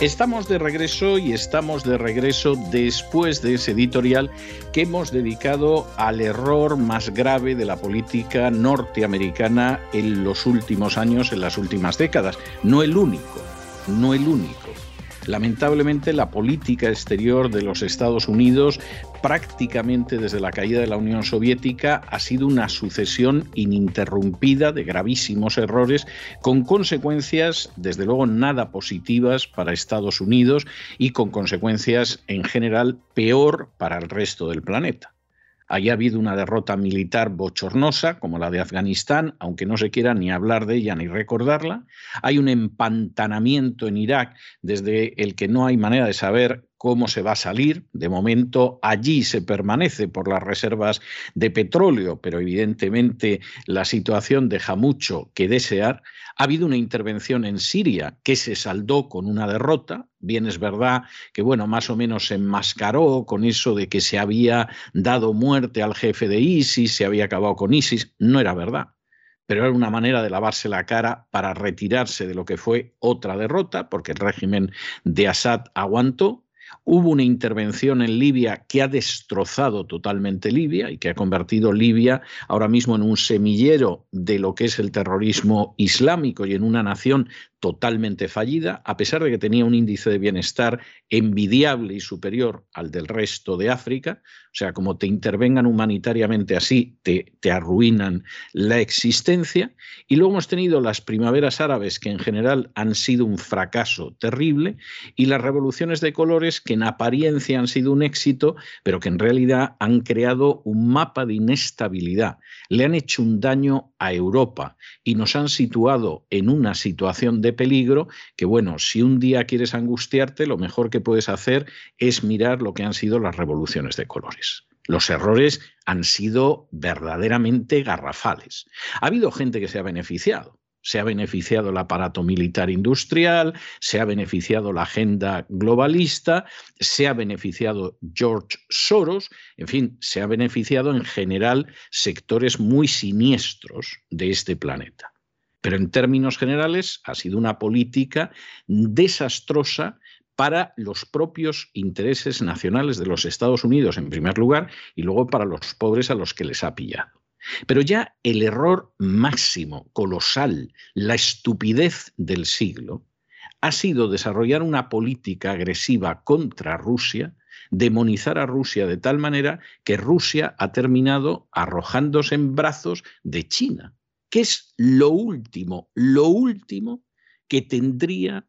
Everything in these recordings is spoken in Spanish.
Estamos de regreso y estamos de regreso después de ese editorial que hemos dedicado al error más grave de la política norteamericana en los últimos años, en las últimas décadas. No el único, no el único. Lamentablemente la política exterior de los Estados Unidos prácticamente desde la caída de la Unión Soviética ha sido una sucesión ininterrumpida de gravísimos errores con consecuencias desde luego nada positivas para Estados Unidos y con consecuencias en general peor para el resto del planeta. Haya habido una derrota militar bochornosa, como la de Afganistán, aunque no se quiera ni hablar de ella ni recordarla. Hay un empantanamiento en Irak desde el que no hay manera de saber cómo se va a salir. De momento allí se permanece por las reservas de petróleo, pero evidentemente la situación deja mucho que desear. Ha habido una intervención en Siria que se saldó con una derrota. Bien es verdad que, bueno, más o menos se enmascaró con eso de que se había dado muerte al jefe de ISIS, se había acabado con ISIS. No era verdad pero era una manera de lavarse la cara para retirarse de lo que fue otra derrota, porque el régimen de Assad aguantó. Hubo una intervención en Libia que ha destrozado totalmente Libia y que ha convertido Libia ahora mismo en un semillero de lo que es el terrorismo islámico y en una nación totalmente fallida, a pesar de que tenía un índice de bienestar envidiable y superior al del resto de África. O sea, como te intervengan humanitariamente así, te, te arruinan la existencia. Y luego hemos tenido las primaveras árabes, que en general han sido un fracaso terrible, y las revoluciones de colores, que en apariencia han sido un éxito, pero que en realidad han creado un mapa de inestabilidad. Le han hecho un daño a Europa y nos han situado en una situación de peligro que, bueno, si un día quieres angustiarte, lo mejor que puedes hacer es mirar lo que han sido las revoluciones de colores. Los errores han sido verdaderamente garrafales. Ha habido gente que se ha beneficiado. Se ha beneficiado el aparato militar industrial, se ha beneficiado la agenda globalista, se ha beneficiado George Soros, en fin, se ha beneficiado en general sectores muy siniestros de este planeta. Pero en términos generales ha sido una política desastrosa para los propios intereses nacionales de los Estados Unidos, en primer lugar, y luego para los pobres a los que les ha pillado. Pero ya el error máximo, colosal, la estupidez del siglo, ha sido desarrollar una política agresiva contra Rusia, demonizar a Rusia de tal manera que Rusia ha terminado arrojándose en brazos de China. ¿Qué es lo último, lo último que tendría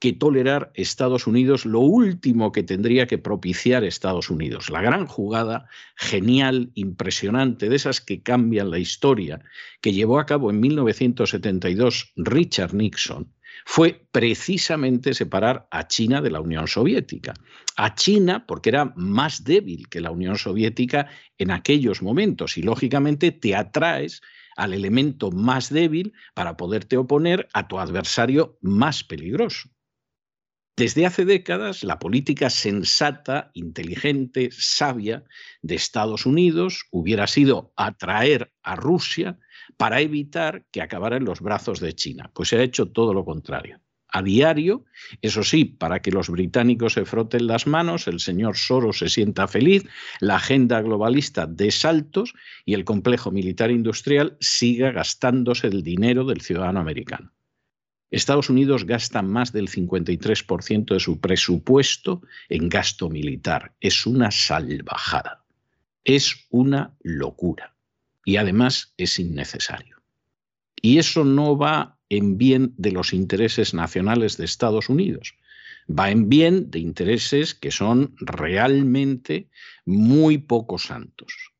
que tolerar Estados Unidos, lo último que tendría que propiciar Estados Unidos. La gran jugada genial, impresionante, de esas que cambian la historia, que llevó a cabo en 1972 Richard Nixon, fue precisamente separar a China de la Unión Soviética. A China porque era más débil que la Unión Soviética en aquellos momentos y lógicamente te atraes al elemento más débil para poderte oponer a tu adversario más peligroso. Desde hace décadas, la política sensata, inteligente, sabia de Estados Unidos hubiera sido atraer a Rusia para evitar que acabara en los brazos de China. Pues se ha hecho todo lo contrario a diario, eso sí, para que los británicos se froten las manos, el señor Soros se sienta feliz, la agenda globalista de saltos y el complejo militar industrial siga gastándose el dinero del ciudadano americano. Estados Unidos gasta más del 53% de su presupuesto en gasto militar. Es una salvajada. Es una locura. Y además es innecesario. Y eso no va en bien de los intereses nacionales de Estados Unidos. Va en bien de intereses que son realmente muy poco santos.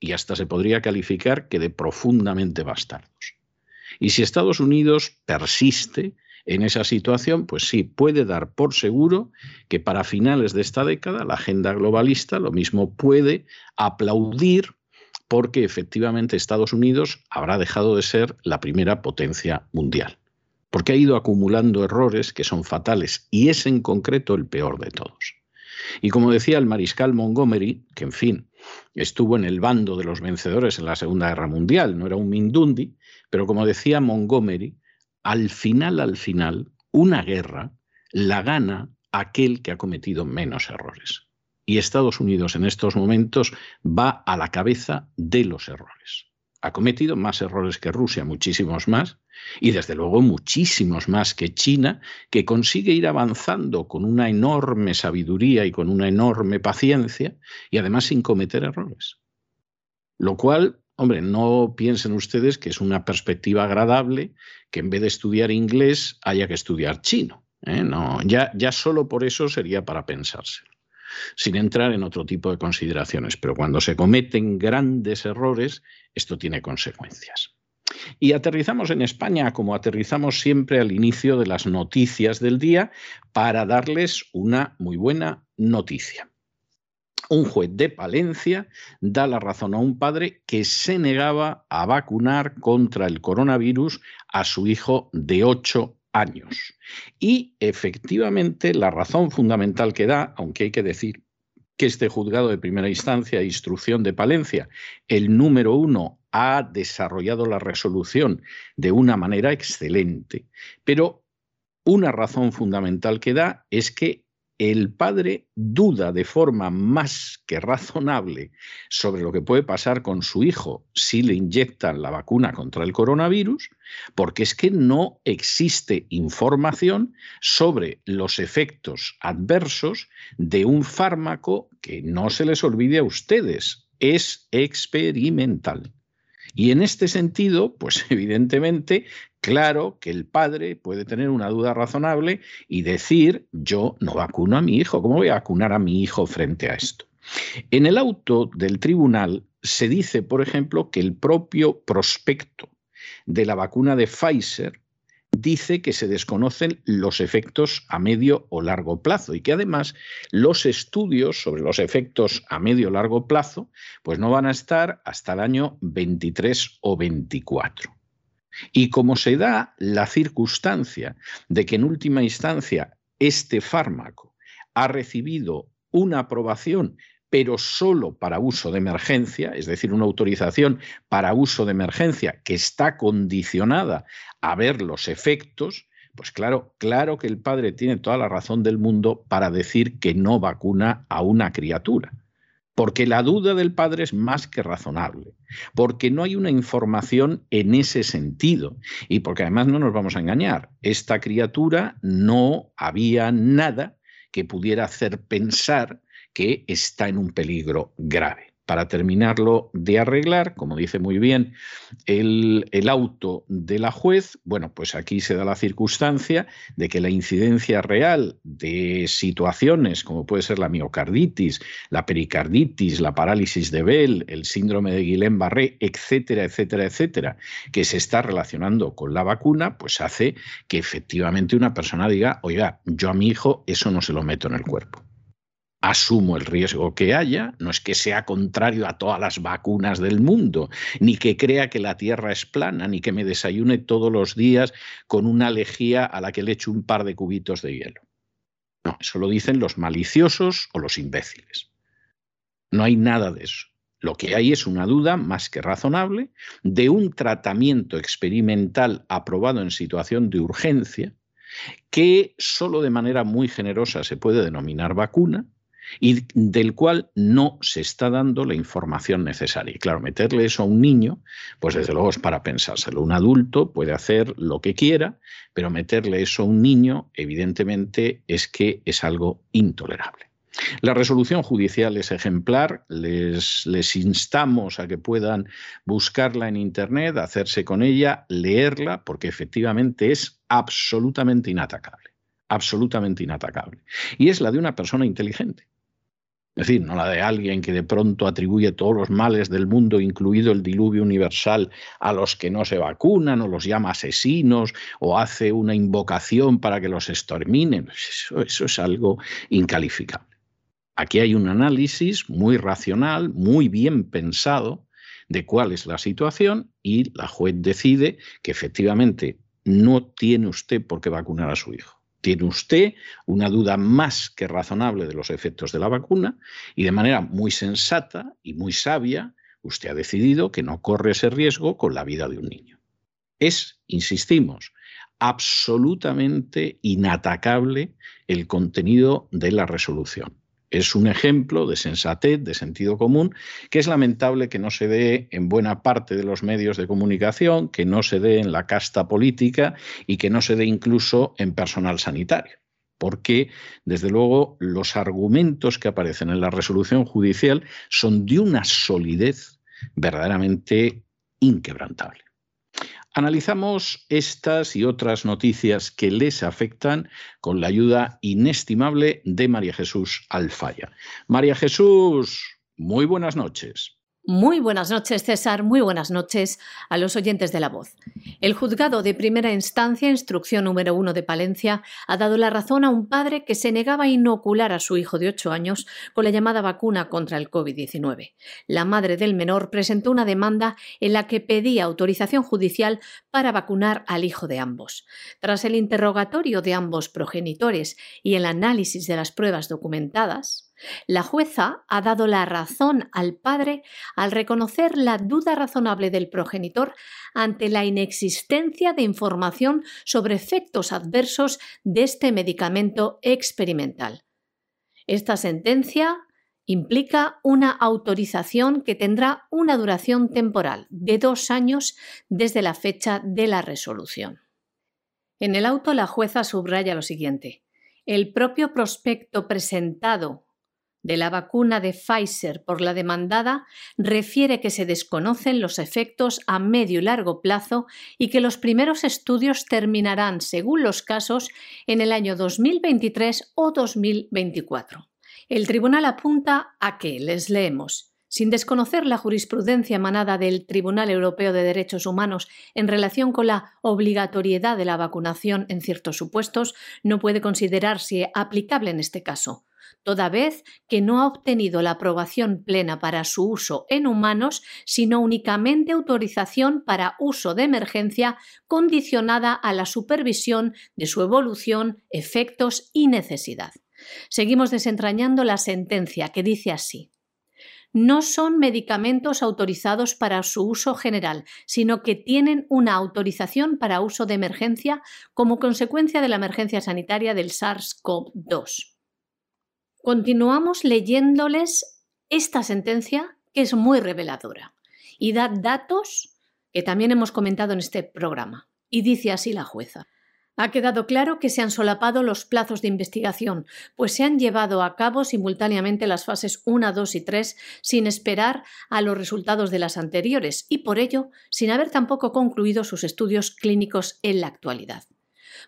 Y hasta se podría calificar que de profundamente bastardos. Y si Estados Unidos persiste en esa situación, pues sí, puede dar por seguro que para finales de esta década la agenda globalista lo mismo puede aplaudir porque efectivamente Estados Unidos habrá dejado de ser la primera potencia mundial, porque ha ido acumulando errores que son fatales y es en concreto el peor de todos. Y como decía el mariscal Montgomery, que en fin, estuvo en el bando de los vencedores en la Segunda Guerra Mundial, no era un Mindundi, pero como decía Montgomery, al final, al final, una guerra la gana aquel que ha cometido menos errores. Y Estados Unidos en estos momentos va a la cabeza de los errores. Ha cometido más errores que Rusia, muchísimos más, y desde luego muchísimos más que China, que consigue ir avanzando con una enorme sabiduría y con una enorme paciencia, y además sin cometer errores. Lo cual, hombre, no piensen ustedes que es una perspectiva agradable que en vez de estudiar inglés haya que estudiar chino. ¿eh? No, ya, ya solo por eso sería para pensárselo sin entrar en otro tipo de consideraciones. Pero cuando se cometen grandes errores, esto tiene consecuencias. Y aterrizamos en España como aterrizamos siempre al inicio de las noticias del día para darles una muy buena noticia. Un juez de Palencia da la razón a un padre que se negaba a vacunar contra el coronavirus a su hijo de 8 años. Y efectivamente la razón fundamental que da, aunque hay que decir que este juzgado de primera instancia, instrucción de Palencia, el número uno, ha desarrollado la resolución de una manera excelente, pero una razón fundamental que da es que el padre duda de forma más que razonable sobre lo que puede pasar con su hijo si le inyectan la vacuna contra el coronavirus, porque es que no existe información sobre los efectos adversos de un fármaco que no se les olvide a ustedes, es experimental. Y en este sentido, pues evidentemente, claro que el padre puede tener una duda razonable y decir, yo no vacuno a mi hijo, ¿cómo voy a vacunar a mi hijo frente a esto? En el auto del tribunal se dice, por ejemplo, que el propio prospecto de la vacuna de Pfizer dice que se desconocen los efectos a medio o largo plazo y que además los estudios sobre los efectos a medio o largo plazo pues no van a estar hasta el año 23 o 24. Y como se da la circunstancia de que en última instancia este fármaco ha recibido una aprobación pero solo para uso de emergencia, es decir, una autorización para uso de emergencia que está condicionada a ver los efectos, pues claro, claro que el padre tiene toda la razón del mundo para decir que no vacuna a una criatura. Porque la duda del padre es más que razonable, porque no hay una información en ese sentido y porque además no nos vamos a engañar, esta criatura no había nada que pudiera hacer pensar que está en un peligro grave. Para terminarlo de arreglar, como dice muy bien el, auto de la juez, bueno, pues aquí se da la circunstancia de que la incidencia real de situaciones como puede ser la miocarditis, la pericarditis, la parálisis de Bell, el síndrome de Guillain-Barré, etcétera, etcétera, etcétera, que se está relacionando con la vacuna, pues hace que efectivamente una persona diga, oiga, yo a mi hijo eso no se lo meto en el cuerpo asumo el riesgo que haya, no es que sea contrario a todas las vacunas del mundo, ni que crea que la Tierra es plana, ni que me desayune todos los días con una lejía a la que le echo un par de cubitos de hielo. No, eso lo dicen los maliciosos o los imbéciles. No hay nada de eso. Lo que hay es una duda más que razonable de un tratamiento experimental aprobado en situación de urgencia que solo de manera muy generosa se puede denominar vacuna, y del cual no se está dando la información necesaria. Y claro, meterle eso a un niño, pues desde luego es para pensárselo. Un adulto puede hacer lo que quiera, pero meterle eso a un niño, evidentemente, es que es algo intolerable. La resolución judicial es ejemplar, les, les, instamos a que puedan buscarla en Internet, hacerse con ella, leerla, porque efectivamente es absolutamente inatacable, absolutamente inatacable. Y es la de una persona inteligente Es decir, no la de alguien que de pronto atribuye todos los males del mundo, incluido el diluvio universal, a los que no se vacunan o los llama asesinos o hace una invocación para que los exterminen. Eso, eso es algo incalificable. Aquí hay un análisis muy racional, muy bien pensado de cuál es la situación y la juez decide que efectivamente no tiene usted por qué vacunar a su hijo tiene usted una duda más que razonable de los efectos de la vacuna y de manera muy sensata y muy sabia, usted ha decidido que no corre ese riesgo con la vida de un niño. Es, insistimos, absolutamente inatacable el contenido de la resolución. Es un ejemplo de sensatez, de sentido común, que es lamentable que no se dé en buena parte de los medios de comunicación, que no se dé en la casta política y que no se dé incluso en personal sanitario. Porque, desde luego, los argumentos que aparecen en la resolución judicial son de una solidez verdaderamente inquebrantable. Analizamos estas y otras noticias que les afectan con la ayuda inestimable de María Jesús Alfaya. María Jesús, muy buenas noches. Muy buenas noches, César. Muy buenas noches a los oyentes de la voz. El juzgado de primera instancia, instrucción número uno de Palencia, ha dado la razón a un padre que se negaba a inocular a su hijo de ocho años con la llamada vacuna contra el COVID-19. La madre del menor presentó una demanda en la que pedía autorización judicial para vacunar al hijo de ambos. Tras el interrogatorio de ambos progenitores y el análisis de las pruebas documentadas, la jueza ha dado la razón al padre al reconocer la duda razonable del progenitor ante la inexistencia de información sobre efectos adversos de este medicamento experimental. Esta sentencia implica una autorización que tendrá una duración temporal de dos años desde la fecha de la resolución. En el auto la jueza subraya lo siguiente. El propio prospecto presentado de la vacuna de Pfizer por la demandada refiere que se desconocen los efectos a medio y largo plazo y que los primeros estudios terminarán, según los casos, en el año 2023 o 2024. El tribunal apunta a que, les leemos, sin desconocer la jurisprudencia emanada del Tribunal Europeo de Derechos Humanos en relación con la obligatoriedad de la vacunación en ciertos supuestos, no puede considerarse aplicable en este caso toda vez que no ha obtenido la aprobación plena para su uso en humanos, sino únicamente autorización para uso de emergencia condicionada a la supervisión de su evolución, efectos y necesidad. Seguimos desentrañando la sentencia que dice así no son medicamentos autorizados para su uso general, sino que tienen una autorización para uso de emergencia como consecuencia de la emergencia sanitaria del SARS-CoV-2. Continuamos leyéndoles esta sentencia que es muy reveladora y da datos que también hemos comentado en este programa. Y dice así la jueza. Ha quedado claro que se han solapado los plazos de investigación, pues se han llevado a cabo simultáneamente las fases 1, 2 y 3 sin esperar a los resultados de las anteriores y por ello sin haber tampoco concluido sus estudios clínicos en la actualidad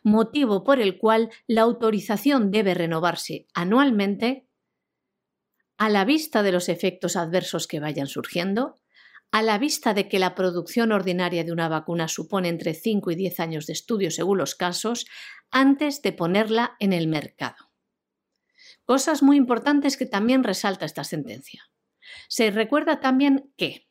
motivo por el cual la autorización debe renovarse anualmente a la vista de los efectos adversos que vayan surgiendo, a la vista de que la producción ordinaria de una vacuna supone entre 5 y 10 años de estudio según los casos, antes de ponerla en el mercado. Cosas muy importantes que también resalta esta sentencia. Se recuerda también que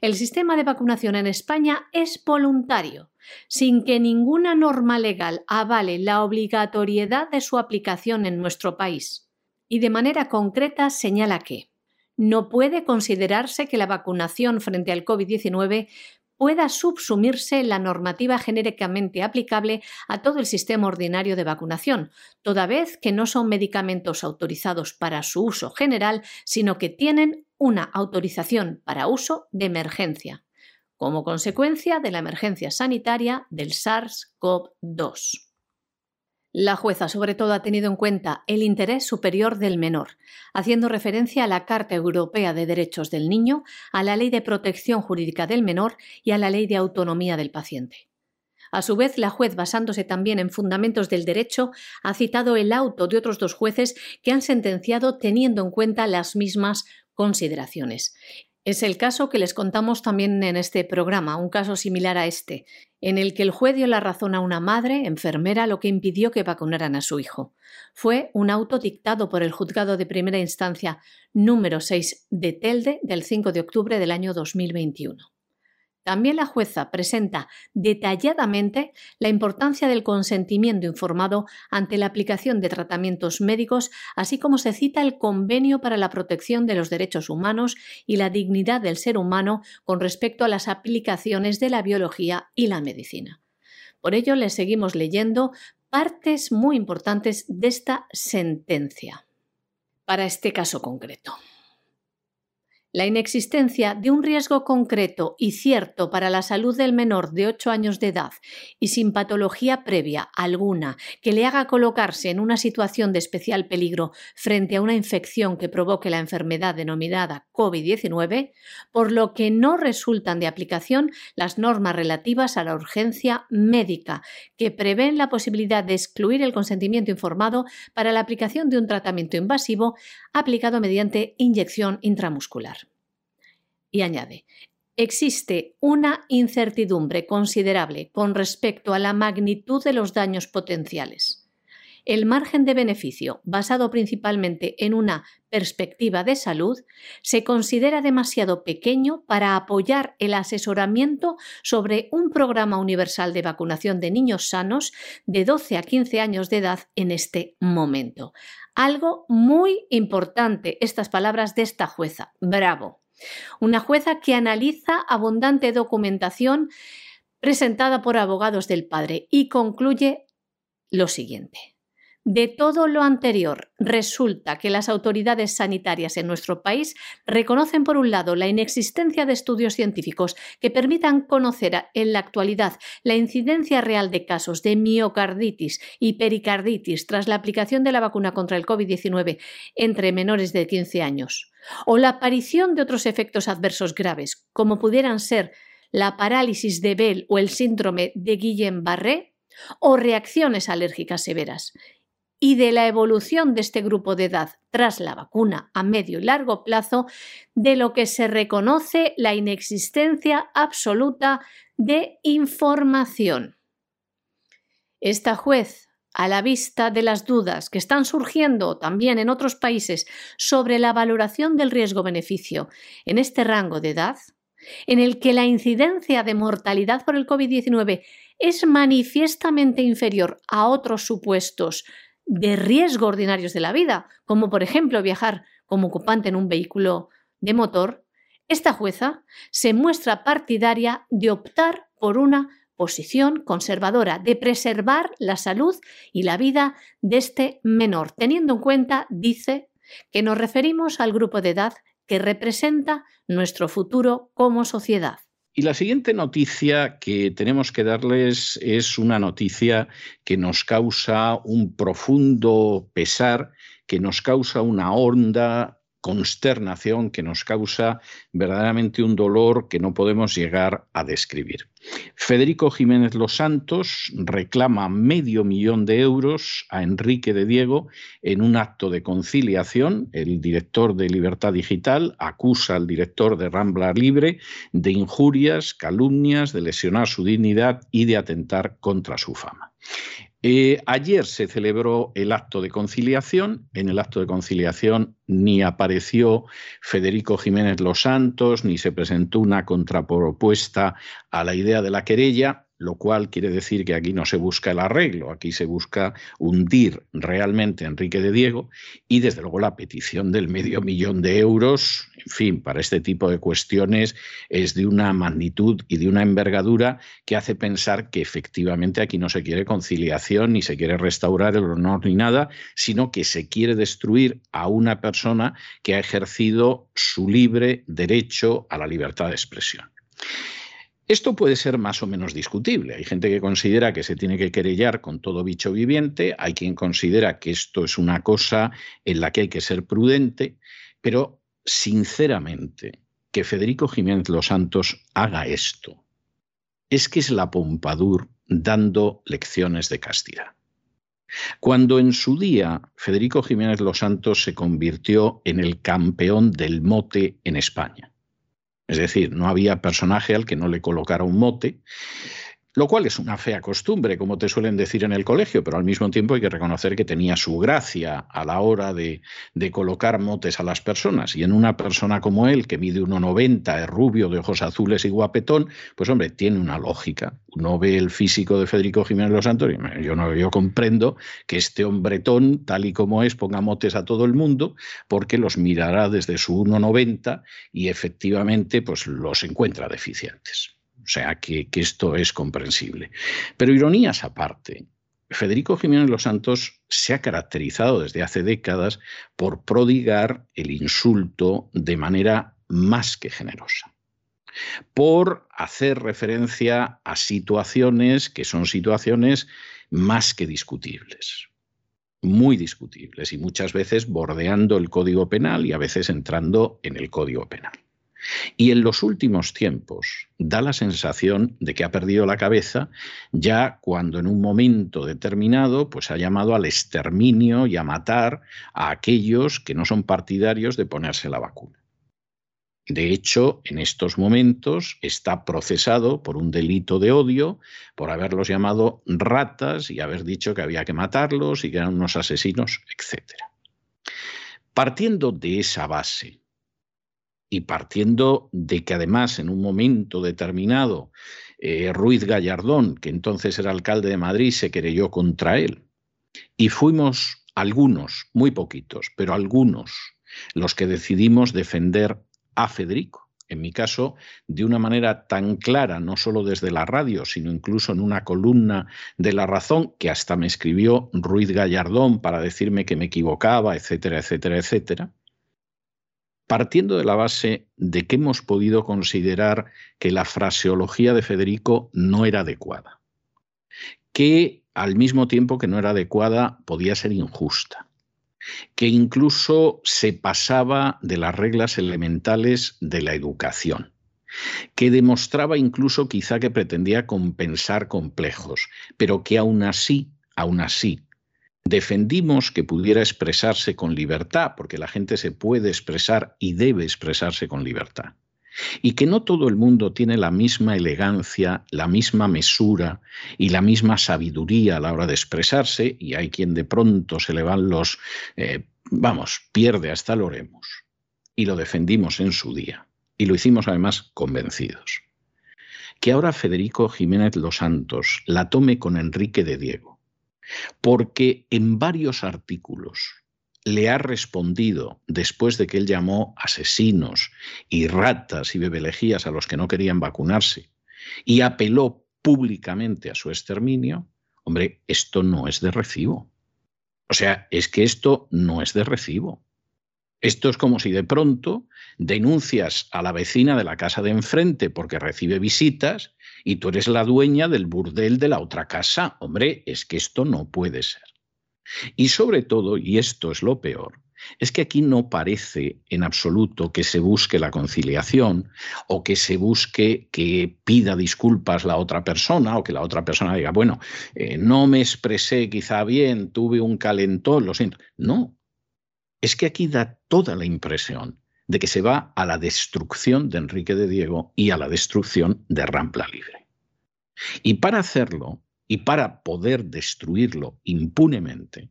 el sistema de vacunación en España es voluntario, sin que ninguna norma legal avale la obligatoriedad de su aplicación en nuestro país. Y de manera concreta señala que no puede considerarse que la vacunación frente al COVID-19 pueda subsumirse la normativa genéricamente aplicable a todo el sistema ordinario de vacunación, toda vez que no son medicamentos autorizados para su uso general, sino que tienen una autorización para uso de emergencia, como consecuencia de la emergencia sanitaria del SARS-CoV-2. La jueza sobre todo ha tenido en cuenta el interés superior del menor, haciendo referencia a la Carta Europea de Derechos del Niño, a la Ley de Protección Jurídica del Menor y a la Ley de Autonomía del Paciente. A su vez, la juez, basándose también en fundamentos del derecho, ha citado el auto de otros dos jueces que han sentenciado teniendo en cuenta las mismas consideraciones. Es el caso que les contamos también en este programa, un caso similar a este, en el que el juez dio la razón a una madre, enfermera, lo que impidió que vacunaran a su hijo. Fue un auto dictado por el juzgado de primera instancia número 6 de Telde del 5 de octubre del año 2021. También la jueza presenta detalladamente la importancia del consentimiento informado ante la aplicación de tratamientos médicos, así como se cita el convenio para la protección de los derechos humanos y la dignidad del ser humano con respecto a las aplicaciones de la biología y la medicina. Por ello, le seguimos leyendo partes muy importantes de esta sentencia para este caso concreto. La inexistencia de un riesgo concreto y cierto para la salud del menor de 8 años de edad y sin patología previa alguna que le haga colocarse en una situación de especial peligro frente a una infección que provoque la enfermedad denominada COVID-19, por lo que no resultan de aplicación las normas relativas a la urgencia médica, que prevén la posibilidad de excluir el consentimiento informado para la aplicación de un tratamiento invasivo aplicado mediante inyección intramuscular y añade, existe una incertidumbre considerable con respecto a la magnitud de los daños potenciales. El margen de beneficio, basado principalmente en una perspectiva de salud, se considera demasiado pequeño para apoyar el asesoramiento sobre un programa universal de vacunación de niños sanos de 12 a 15 años de edad en este momento. Algo muy importante, estas palabras de esta jueza. Bravo. Una jueza que analiza abundante documentación presentada por abogados del padre y concluye lo siguiente. De todo lo anterior, resulta que las autoridades sanitarias en nuestro país reconocen, por un lado, la inexistencia de estudios científicos que permitan conocer en la actualidad la incidencia real de casos de miocarditis y pericarditis tras la aplicación de la vacuna contra el COVID-19 entre menores de 15 años, o la aparición de otros efectos adversos graves, como pudieran ser la parálisis de Bell o el síndrome de Guillain-Barré, o reacciones alérgicas severas y de la evolución de este grupo de edad tras la vacuna a medio y largo plazo, de lo que se reconoce la inexistencia absoluta de información. Esta juez, a la vista de las dudas que están surgiendo también en otros países sobre la valoración del riesgo-beneficio en este rango de edad, en el que la incidencia de mortalidad por el COVID-19 es manifiestamente inferior a otros supuestos de riesgo ordinarios de la vida, como por ejemplo viajar como ocupante en un vehículo de motor, esta jueza se muestra partidaria de optar por una posición conservadora, de preservar la salud y la vida de este menor, teniendo en cuenta, dice, que nos referimos al grupo de edad que representa nuestro futuro como sociedad. Y la siguiente noticia que tenemos que darles es una noticia que nos causa un profundo pesar, que nos causa una honda consternación que nos causa verdaderamente un dolor que no podemos llegar a describir. Federico Jiménez Los Santos reclama medio millón de euros a Enrique de Diego en un acto de conciliación. El director de Libertad Digital acusa al director de Rambla Libre de injurias, calumnias, de lesionar su dignidad y de atentar contra su fama. Eh, ayer se celebró el acto de conciliación. En el acto de conciliación ni apareció Federico Jiménez Los Santos, ni se presentó una contrapropuesta a la idea de la querella lo cual quiere decir que aquí no se busca el arreglo, aquí se busca hundir realmente a Enrique de Diego y desde luego la petición del medio millón de euros, en fin, para este tipo de cuestiones es de una magnitud y de una envergadura que hace pensar que efectivamente aquí no se quiere conciliación ni se quiere restaurar el honor ni nada, sino que se quiere destruir a una persona que ha ejercido su libre derecho a la libertad de expresión. Esto puede ser más o menos discutible. Hay gente que considera que se tiene que querellar con todo bicho viviente, hay quien considera que esto es una cosa en la que hay que ser prudente, pero sinceramente, que Federico Jiménez Los Santos haga esto, es que es la Pompadour dando lecciones de castidad. Cuando en su día Federico Jiménez Los Santos se convirtió en el campeón del mote en España, es decir, no había personaje al que no le colocara un mote, lo cual es una fea costumbre, como te suelen decir en el colegio, pero al mismo tiempo hay que reconocer que tenía su gracia a la hora de, colocar motes a las personas. Y en una persona como él, que mide 1,90, es rubio, de ojos azules y guapetón, pues hombre, tiene una lógica. Uno ve el físico de Federico Jiménez Los Santos yo, no, yo comprendo que este hombretón, tal y como es, ponga motes a todo el mundo, porque los mirará desde su 1,90 y efectivamente pues los encuentra deficientes. O sea que, esto es comprensible. Pero ironías aparte, Federico Jiménez Los Santos se ha caracterizado desde hace décadas por prodigar el insulto de manera más que generosa, por hacer referencia a situaciones que son situaciones más que discutibles, muy discutibles y muchas veces bordeando el Código Penal y a veces entrando en el Código Penal. Y en los últimos tiempos da la sensación de que ha perdido la cabeza ya cuando en un momento determinado pues ha llamado al exterminio y a matar a aquellos que no son partidarios de ponerse la vacuna. De hecho, en estos momentos está procesado por un delito de odio, por haberlos llamado ratas y haber dicho que había que matarlos y que eran unos asesinos, etc. Partiendo de esa base, y partiendo de que además en un momento determinado eh, Ruiz Gallardón, que entonces era alcalde de Madrid, se querelló contra él. Y fuimos algunos, muy poquitos, pero algunos, los que decidimos defender a Federico. En mi caso, de una manera tan clara, no solo desde la radio, sino incluso en una columna de La Razón, que hasta me escribió Ruiz Gallardón para decirme que me equivocaba, etcétera, etcétera, etcétera partiendo de la base de que hemos podido considerar que la fraseología de Federico no era adecuada, que al mismo tiempo que no era adecuada podía ser injusta, que incluso se pasaba de las reglas elementales de la educación, que demostraba incluso quizá que pretendía compensar complejos, pero que aún así, aún así, Defendimos que pudiera expresarse con libertad, porque la gente se puede expresar y debe expresarse con libertad. Y que no todo el mundo tiene la misma elegancia, la misma mesura y la misma sabiduría a la hora de expresarse, y hay quien de pronto se le van los, eh, vamos, pierde hasta el oremos. Y lo defendimos en su día. Y lo hicimos además convencidos. Que ahora Federico Jiménez Los Santos la tome con Enrique de Diego porque en varios artículos le ha respondido, después de que él llamó asesinos y ratas y bebelejías a los que no querían vacunarse, y apeló públicamente a su exterminio, hombre, esto no es de recibo. O sea, es que esto no es de recibo. Esto es como si de pronto denuncias a la vecina de la casa de enfrente porque recibe visitas y tú eres la dueña del burdel de la otra casa. Hombre, es que esto no puede ser. Y sobre todo, y esto es lo peor, es que aquí no parece en absoluto que se busque la conciliación o que se busque que pida disculpas la otra persona o que la otra persona diga, bueno, eh, no me expresé quizá bien, tuve un calentón, lo siento. No, es que aquí da toda la impresión de que se va a la destrucción de Enrique de Diego y a la destrucción de Rampla Libre. Y para hacerlo, y para poder destruirlo impunemente,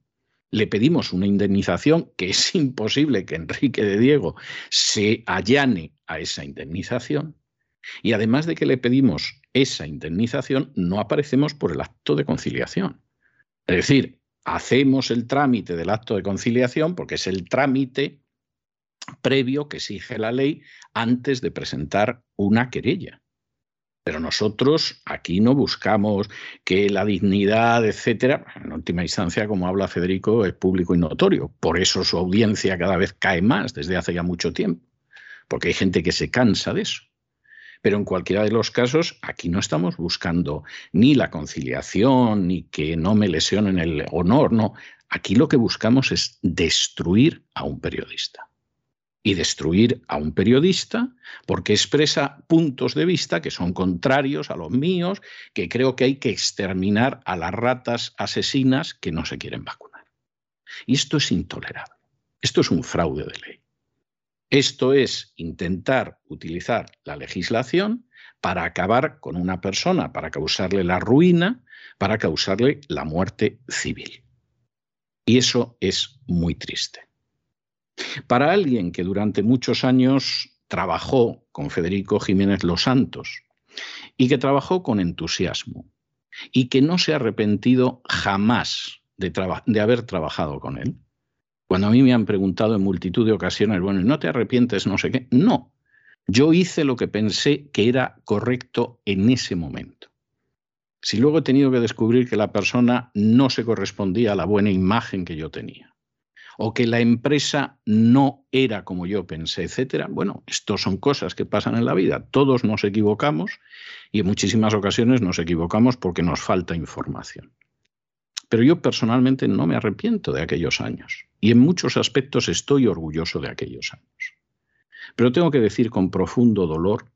le pedimos una indemnización que es imposible que Enrique de Diego se allane a esa indemnización. Y además de que le pedimos esa indemnización, no aparecemos por el acto de conciliación. Es decir, hacemos el trámite del acto de conciliación porque es el trámite previo que exige la ley antes de presentar una querella. Pero nosotros aquí no buscamos que la dignidad, etcétera, en última instancia, como habla Federico, es público y notorio. Por eso su audiencia cada vez cae más desde hace ya mucho tiempo, porque hay gente que se cansa de eso. Pero en cualquiera de los casos, aquí no estamos buscando ni la conciliación, ni que no me lesionen el honor, no. Aquí lo que buscamos es destruir a un periodista y destruir a un periodista porque expresa puntos de vista que son contrarios a los míos, que creo que hay que exterminar a las ratas asesinas que no se quieren vacunar. Y esto es intolerable. Esto es un fraude de ley. Esto es intentar utilizar la legislación para acabar con una persona, para causarle la ruina, para causarle la muerte civil. Y eso es muy triste. Para alguien que durante muchos años trabajó con Federico Jiménez Los Santos y que trabajó con entusiasmo y que no se ha arrepentido jamás de, de haber trabajado con él, cuando a mí me han preguntado en multitud de ocasiones, bueno, ¿no te arrepientes? No sé qué. No, yo hice lo que pensé que era correcto en ese momento. Si luego he tenido que descubrir que la persona no se correspondía a la buena imagen que yo tenía, o que la empresa no era como yo pensé, etcétera. Bueno, esto son cosas que pasan en la vida. Todos nos equivocamos y en muchísimas ocasiones nos equivocamos porque nos falta información. Pero yo personalmente no me arrepiento de aquellos años y en muchos aspectos estoy orgulloso de aquellos años. Pero tengo que decir con profundo dolor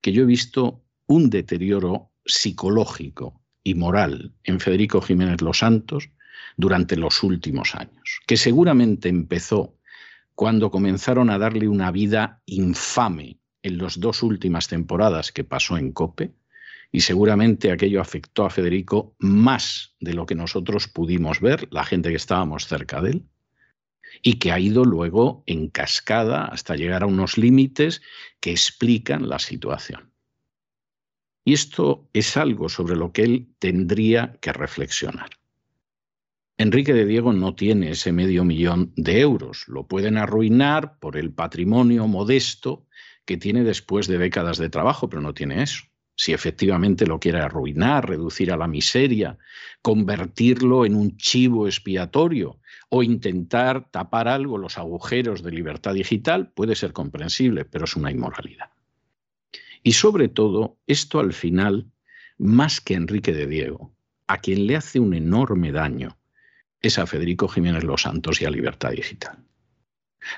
que yo he visto un deterioro psicológico y moral en Federico Jiménez Los Santos durante los últimos años, que seguramente empezó cuando comenzaron a darle una vida infame en las dos últimas temporadas que pasó en Cope, y seguramente aquello afectó a Federico más de lo que nosotros pudimos ver, la gente que estábamos cerca de él, y que ha ido luego en cascada hasta llegar a unos límites que explican la situación. Y esto es algo sobre lo que él tendría que reflexionar. Enrique de Diego no tiene ese medio millón de euros. Lo pueden arruinar por el patrimonio modesto que tiene después de décadas de trabajo, pero no tiene eso. Si efectivamente lo quiere arruinar, reducir a la miseria, convertirlo en un chivo expiatorio o intentar tapar algo los agujeros de libertad digital, puede ser comprensible, pero es una inmoralidad. Y sobre todo, esto al final, más que Enrique de Diego, a quien le hace un enorme daño es a Federico Jiménez Los Santos y a Libertad Digital.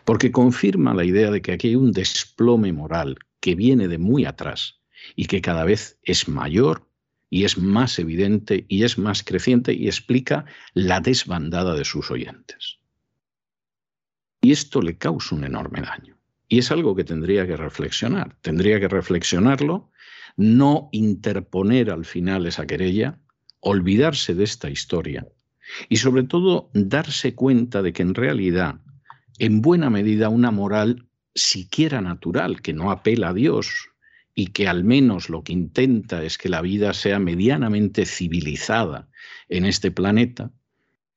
Porque confirma la idea de que aquí hay un desplome moral que viene de muy atrás y que cada vez es mayor y es más evidente y es más creciente y explica la desbandada de sus oyentes. Y esto le causa un enorme daño. Y es algo que tendría que reflexionar. Tendría que reflexionarlo, no interponer al final esa querella, olvidarse de esta historia y sobre todo darse cuenta de que en realidad, en buena medida, una moral siquiera natural, que no apela a Dios y que al menos lo que intenta es que la vida sea medianamente civilizada en este planeta,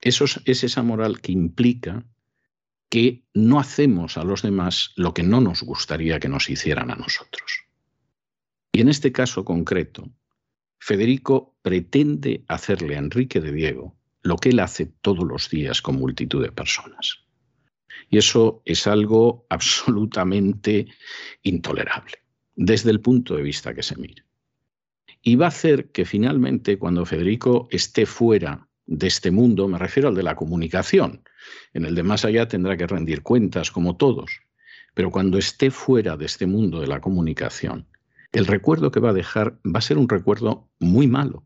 eso es esa moral que implica que no hacemos a los demás lo que no nos gustaría que nos hicieran a nosotros. Y en este caso concreto, Federico pretende hacerle a Enrique de Diego lo que él hace todos los días con multitud de personas. Y eso es algo absolutamente intolerable, desde el punto de vista que se mire. Y va a hacer que finalmente, cuando Federico esté fuera de este mundo, me refiero al de la comunicación, en el de más allá tendrá que rendir cuentas como todos, pero cuando esté fuera de este mundo de la comunicación, el recuerdo que va a dejar va a ser un recuerdo muy malo.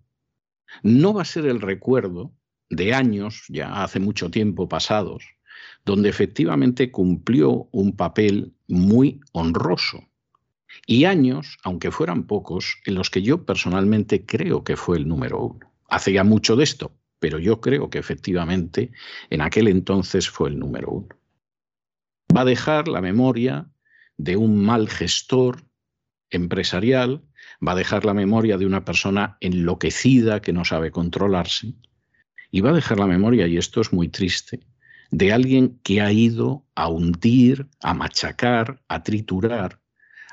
No va a ser el recuerdo de años, ya hace mucho tiempo pasados, donde efectivamente cumplió un papel muy honroso. Y años, aunque fueran pocos, en los que yo personalmente creo que fue el número uno. Hace ya mucho de esto, pero yo creo que efectivamente en aquel entonces fue el número uno. Va a dejar la memoria de un mal gestor empresarial, va a dejar la memoria de una persona enloquecida que no sabe controlarse, y va a dejar la memoria, y esto es muy triste, de alguien que ha ido a hundir, a machacar, a triturar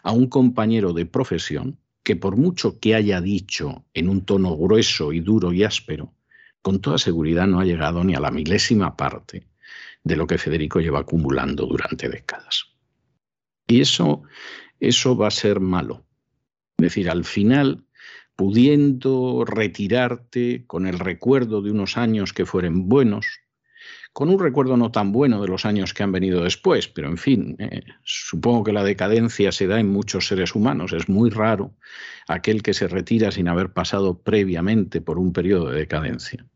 a un compañero de profesión que por mucho que haya dicho en un tono grueso y duro y áspero, con toda seguridad no ha llegado ni a la milésima parte de lo que Federico lleva acumulando durante décadas. Y eso, eso va a ser malo. Es decir, al final pudiendo retirarte con el recuerdo de unos años que fueren buenos, con un recuerdo no tan bueno de los años que han venido después, pero en fin, eh, supongo que la decadencia se da en muchos seres humanos. Es muy raro aquel que se retira sin haber pasado previamente por un periodo de decadencia.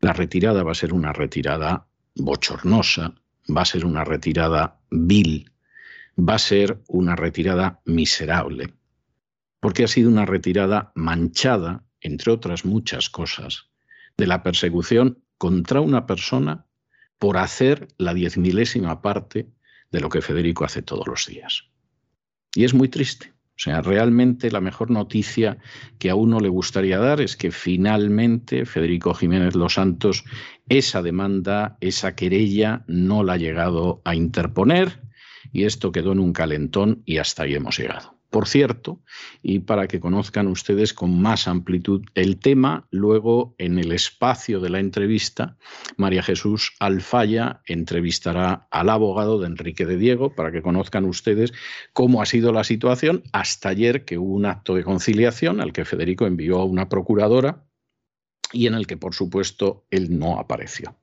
La retirada va a ser una retirada bochornosa, va a ser una retirada vil, va a ser una retirada miserable, porque ha sido una retirada manchada, entre otras muchas cosas, de la persecución contra una persona por hacer la diez milésima parte de lo que Federico hace todos los días. Y es muy triste. O sea, realmente la mejor noticia que a uno le gustaría dar es que finalmente Federico Jiménez Los Santos esa demanda, esa querella, no la ha llegado a interponer y esto quedó en un calentón y hasta ahí hemos llegado. Por cierto, y para que conozcan ustedes con más amplitud el tema, luego en el espacio de la entrevista, María Jesús Alfaya entrevistará al abogado de Enrique de Diego para que conozcan ustedes cómo ha sido la situación. Hasta ayer que hubo un acto de conciliación al que Federico envió a una procuradora y en el que, por supuesto, él no apareció.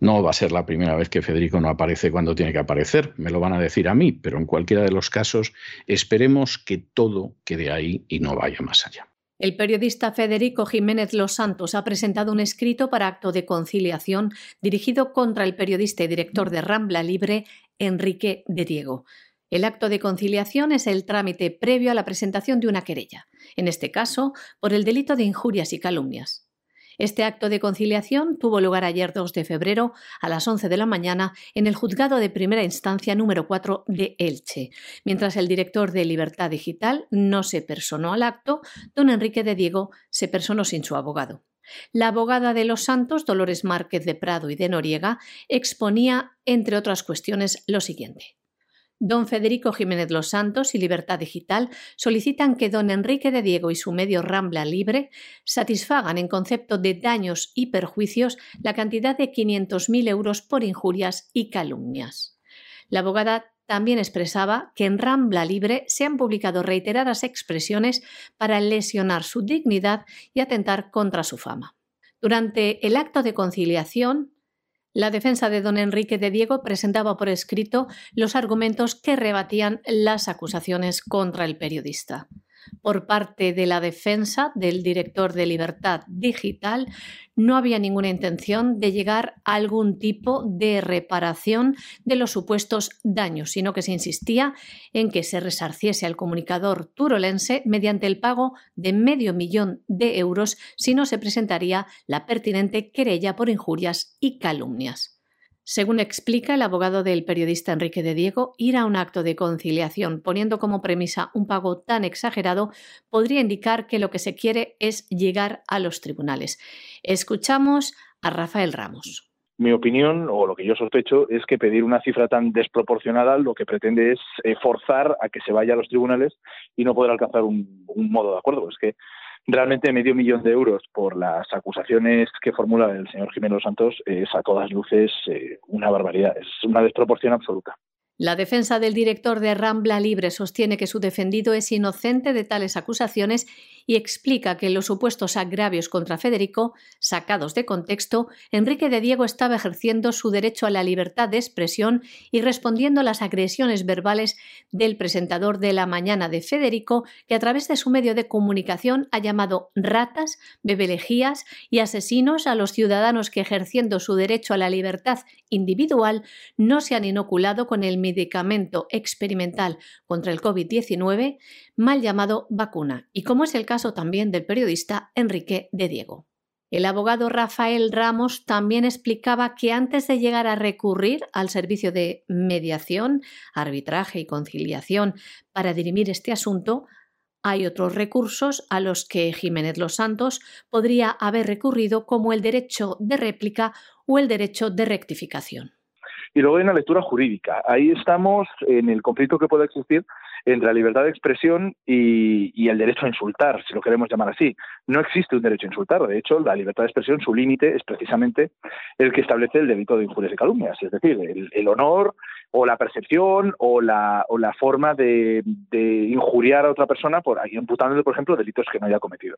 No va a ser la primera vez que Federico no aparece cuando tiene que aparecer, me lo van a decir a mí, pero en cualquiera de los casos esperemos que todo quede ahí y no vaya más allá. El periodista Federico Jiménez Los Santos ha presentado un escrito para acto de conciliación dirigido contra el periodista y director de Rambla Libre, Enrique de Diego. El acto de conciliación es el trámite previo a la presentación de una querella, en este caso por el delito de injurias y calumnias. Este acto de conciliación tuvo lugar ayer 2 de febrero a las 11 de la mañana en el juzgado de primera instancia número 4 de Elche. Mientras el director de Libertad Digital no se personó al acto, don Enrique de Diego se personó sin su abogado. La abogada de los Santos, Dolores Márquez de Prado y de Noriega, exponía, entre otras cuestiones, lo siguiente. Don Federico Jiménez Los Santos y Libertad Digital solicitan que don Enrique de Diego y su medio Rambla Libre satisfagan en concepto de daños y perjuicios la cantidad de 500.000 euros por injurias y calumnias. La abogada también expresaba que en Rambla Libre se han publicado reiteradas expresiones para lesionar su dignidad y atentar contra su fama. Durante el acto de conciliación, la defensa de don Enrique de Diego presentaba por escrito los argumentos que rebatían las acusaciones contra el periodista por parte de la defensa del director de Libertad Digital, no había ninguna intención de llegar a algún tipo de reparación de los supuestos daños, sino que se insistía en que se resarciese al comunicador turolense mediante el pago de medio millón de euros si no se presentaría la pertinente querella por injurias y calumnias. Según explica el abogado del periodista Enrique de Diego, ir a un acto de conciliación poniendo como premisa un pago tan exagerado podría indicar que lo que se quiere es llegar a los tribunales. Escuchamos a Rafael Ramos. Mi opinión, o lo que yo sospecho, es que pedir una cifra tan desproporcionada lo que pretende es eh, forzar a que se vaya a los tribunales y no poder alcanzar un, modo de acuerdo. Es que realmente medio millón de euros por las acusaciones que formula el señor Jiménez Santos es a todas luces eh, una barbaridad, es una desproporción absoluta. La defensa del director de Rambla Libre sostiene que su defendido es inocente de tales acusaciones y explica que en los supuestos agravios contra Federico, sacados de contexto, Enrique de Diego estaba ejerciendo su derecho a la libertad de expresión y respondiendo a las agresiones verbales del presentador de la mañana de Federico, que a través de su medio de comunicación ha llamado ratas, bebelejías y asesinos a los ciudadanos que ejerciendo su derecho a la libertad individual no se han inoculado con el medicamento experimental contra el COVID-19, mal llamado vacuna, y como es el caso también del periodista Enrique de Diego. El abogado Rafael Ramos también explicaba que antes de llegar a recurrir al servicio de mediación, arbitraje y conciliación para dirimir este asunto, hay otros recursos a los que Jiménez Los Santos podría haber recurrido como el derecho de réplica o el derecho de rectificación. Y luego hay una lectura jurídica. Ahí estamos en el conflicto que puede existir entre la libertad de expresión y, el derecho a insultar, si lo queremos llamar así. No existe un derecho a insultar. De hecho, la libertad de expresión, su límite es precisamente el que establece el delito de injurias y calumnias, es decir, el, honor o la percepción o la, forma de, injuriar a otra persona por imputándole, por ejemplo, delitos que no haya cometido.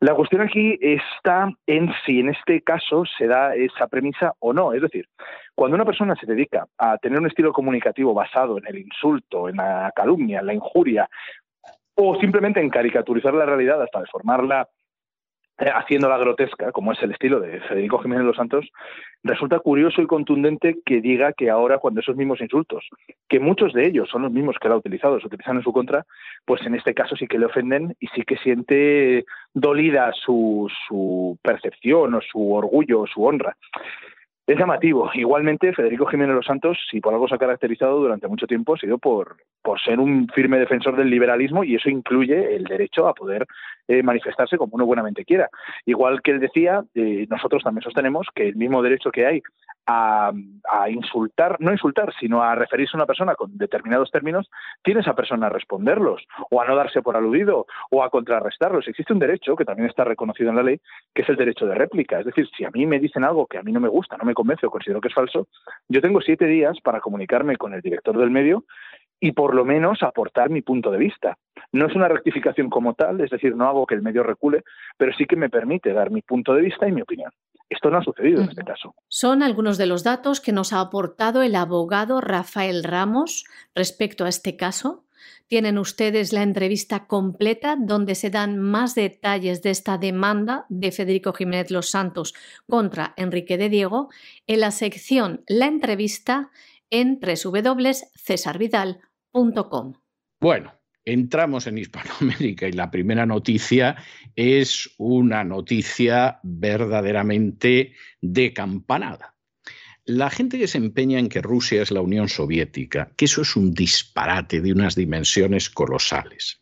La cuestión aquí está en si en este caso se da esa premisa o no. Es decir, cuando una persona se dedica a tener un estilo comunicativo basado en el insulto, en la calumnia, en la injuria, o simplemente en caricaturizar la realidad hasta deformarla eh, haciéndola grotesca, como es el estilo de Federico Jiménez Los Santos, resulta curioso y contundente que diga que ahora cuando esos mismos insultos, que muchos de ellos son los mismos que él ha utilizado, se utilizan en su contra, pues en este caso sí que le ofenden y sí que siente dolida su percepción o su orgullo o su honra. Es llamativo. Igualmente, Federico Jiménez Los Santos, si por algo se ha caracterizado durante mucho tiempo, ha sido por, por ser un firme defensor del liberalismo y eso incluye el derecho a poder eh, manifestarse como uno buenamente quiera. Igual que él decía, eh, nosotros también sostenemos que el mismo derecho que hay a, insultar, no insultar, sino a referirse a una persona con determinados términos, tiene esa persona a responderlos, o a no darse por aludido, o a contrarrestarlos. Existe un derecho que también está reconocido en la ley, que es el derecho de réplica. Es decir, si a mí me dicen algo que a mí no me gusta, no me convence o considero que es falso, yo tengo siete días para comunicarme con el director del medio y por lo menos aportar mi punto de vista. No es una rectificación como tal, es decir, no hago que el medio recule, pero sí que me permite dar mi punto de vista y mi opinión. Esto no ha sucedido en este caso. Son algunos de los datos que nos ha aportado el abogado Rafael Ramos respecto a este caso. Tienen ustedes la entrevista completa donde se dan más detalles de esta demanda de Federico Jiménez Los Santos contra Enrique de Diego en la sección La entrevista en www.cesarvidal.com. Bueno, entramos en Hispanoamérica y la primera noticia es una noticia verdaderamente de campanada. La gente que se empeña en que Rusia es la Unión Soviética, que eso es un disparate de unas dimensiones colosales.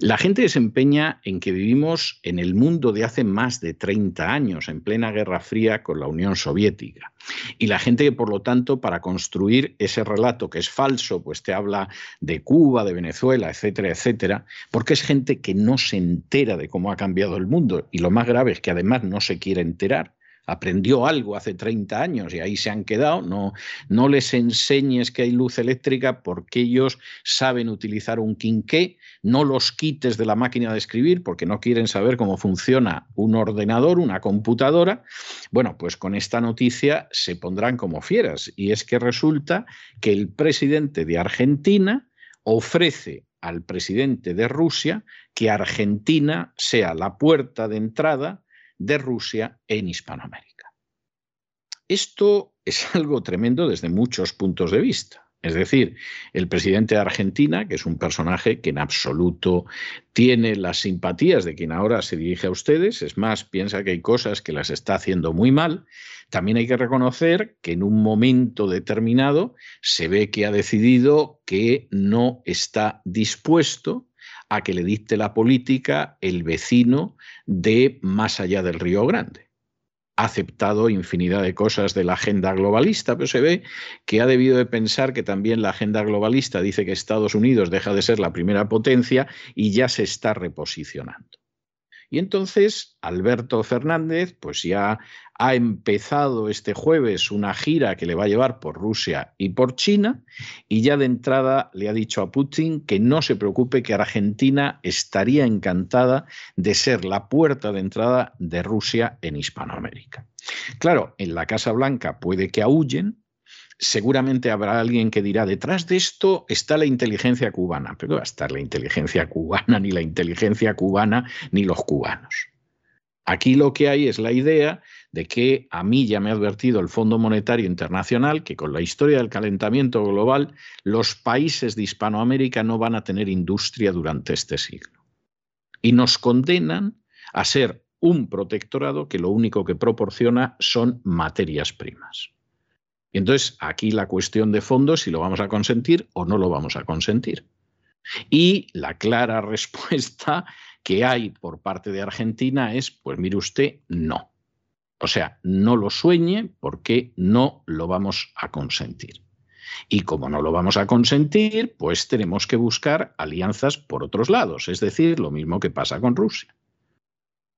La gente que se empeña en que vivimos en el mundo de hace más de 30 años, en plena Guerra Fría con la Unión Soviética. Y la gente que, por lo tanto, para construir ese relato que es falso, pues te habla de Cuba, de Venezuela, etcétera, etcétera, porque es gente que no se entera de cómo ha cambiado el mundo. Y lo más grave es que además no se quiere enterar aprendió algo hace 30 años y ahí se han quedado. No, no les enseñes que hay luz eléctrica porque ellos saben utilizar un quinqué, no los quites de la máquina de escribir porque no quieren saber cómo funciona un ordenador, una computadora. Bueno, pues con esta noticia se pondrán como fieras y es que resulta que el presidente de Argentina ofrece al presidente de Rusia que Argentina sea la puerta de entrada de Rusia en Hispanoamérica. Esto es algo tremendo desde muchos puntos de vista. Es decir, el presidente de Argentina, que es un personaje que en absoluto tiene las simpatías de quien ahora se dirige a ustedes, es más, piensa que hay cosas que las está haciendo muy mal, también hay que reconocer que en un momento determinado se ve que ha decidido que no está dispuesto a que le dicte la política el vecino de más allá del Río Grande. Ha aceptado infinidad de cosas de la agenda globalista, pero se ve que ha debido de pensar que también la agenda globalista dice que Estados Unidos deja de ser la primera potencia y ya se está reposicionando. Y entonces Alberto Fernández, pues ya ha empezado este jueves una gira que le va a llevar por Rusia y por China y ya de entrada le ha dicho a Putin que no se preocupe que Argentina estaría encantada de ser la puerta de entrada de Rusia en Hispanoamérica. Claro, en la Casa Blanca puede que aúllen, seguramente habrá alguien que dirá, detrás de esto está la inteligencia cubana, pero va a estar la inteligencia cubana, ni la inteligencia cubana, ni los cubanos. Aquí lo que hay es la idea de que a mí ya me ha advertido el Fondo Monetario Internacional que con la historia del calentamiento global los países de Hispanoamérica no van a tener industria durante este siglo. Y nos condenan a ser un protectorado que lo único que proporciona son materias primas. Y entonces aquí la cuestión de fondo es si lo vamos a consentir o no lo vamos a consentir. Y la clara respuesta que hay por parte de Argentina es, pues mire usted, no. O sea, no lo sueñe porque no lo vamos a consentir. Y como no lo vamos a consentir, pues tenemos que buscar alianzas por otros lados, es decir, lo mismo que pasa con Rusia.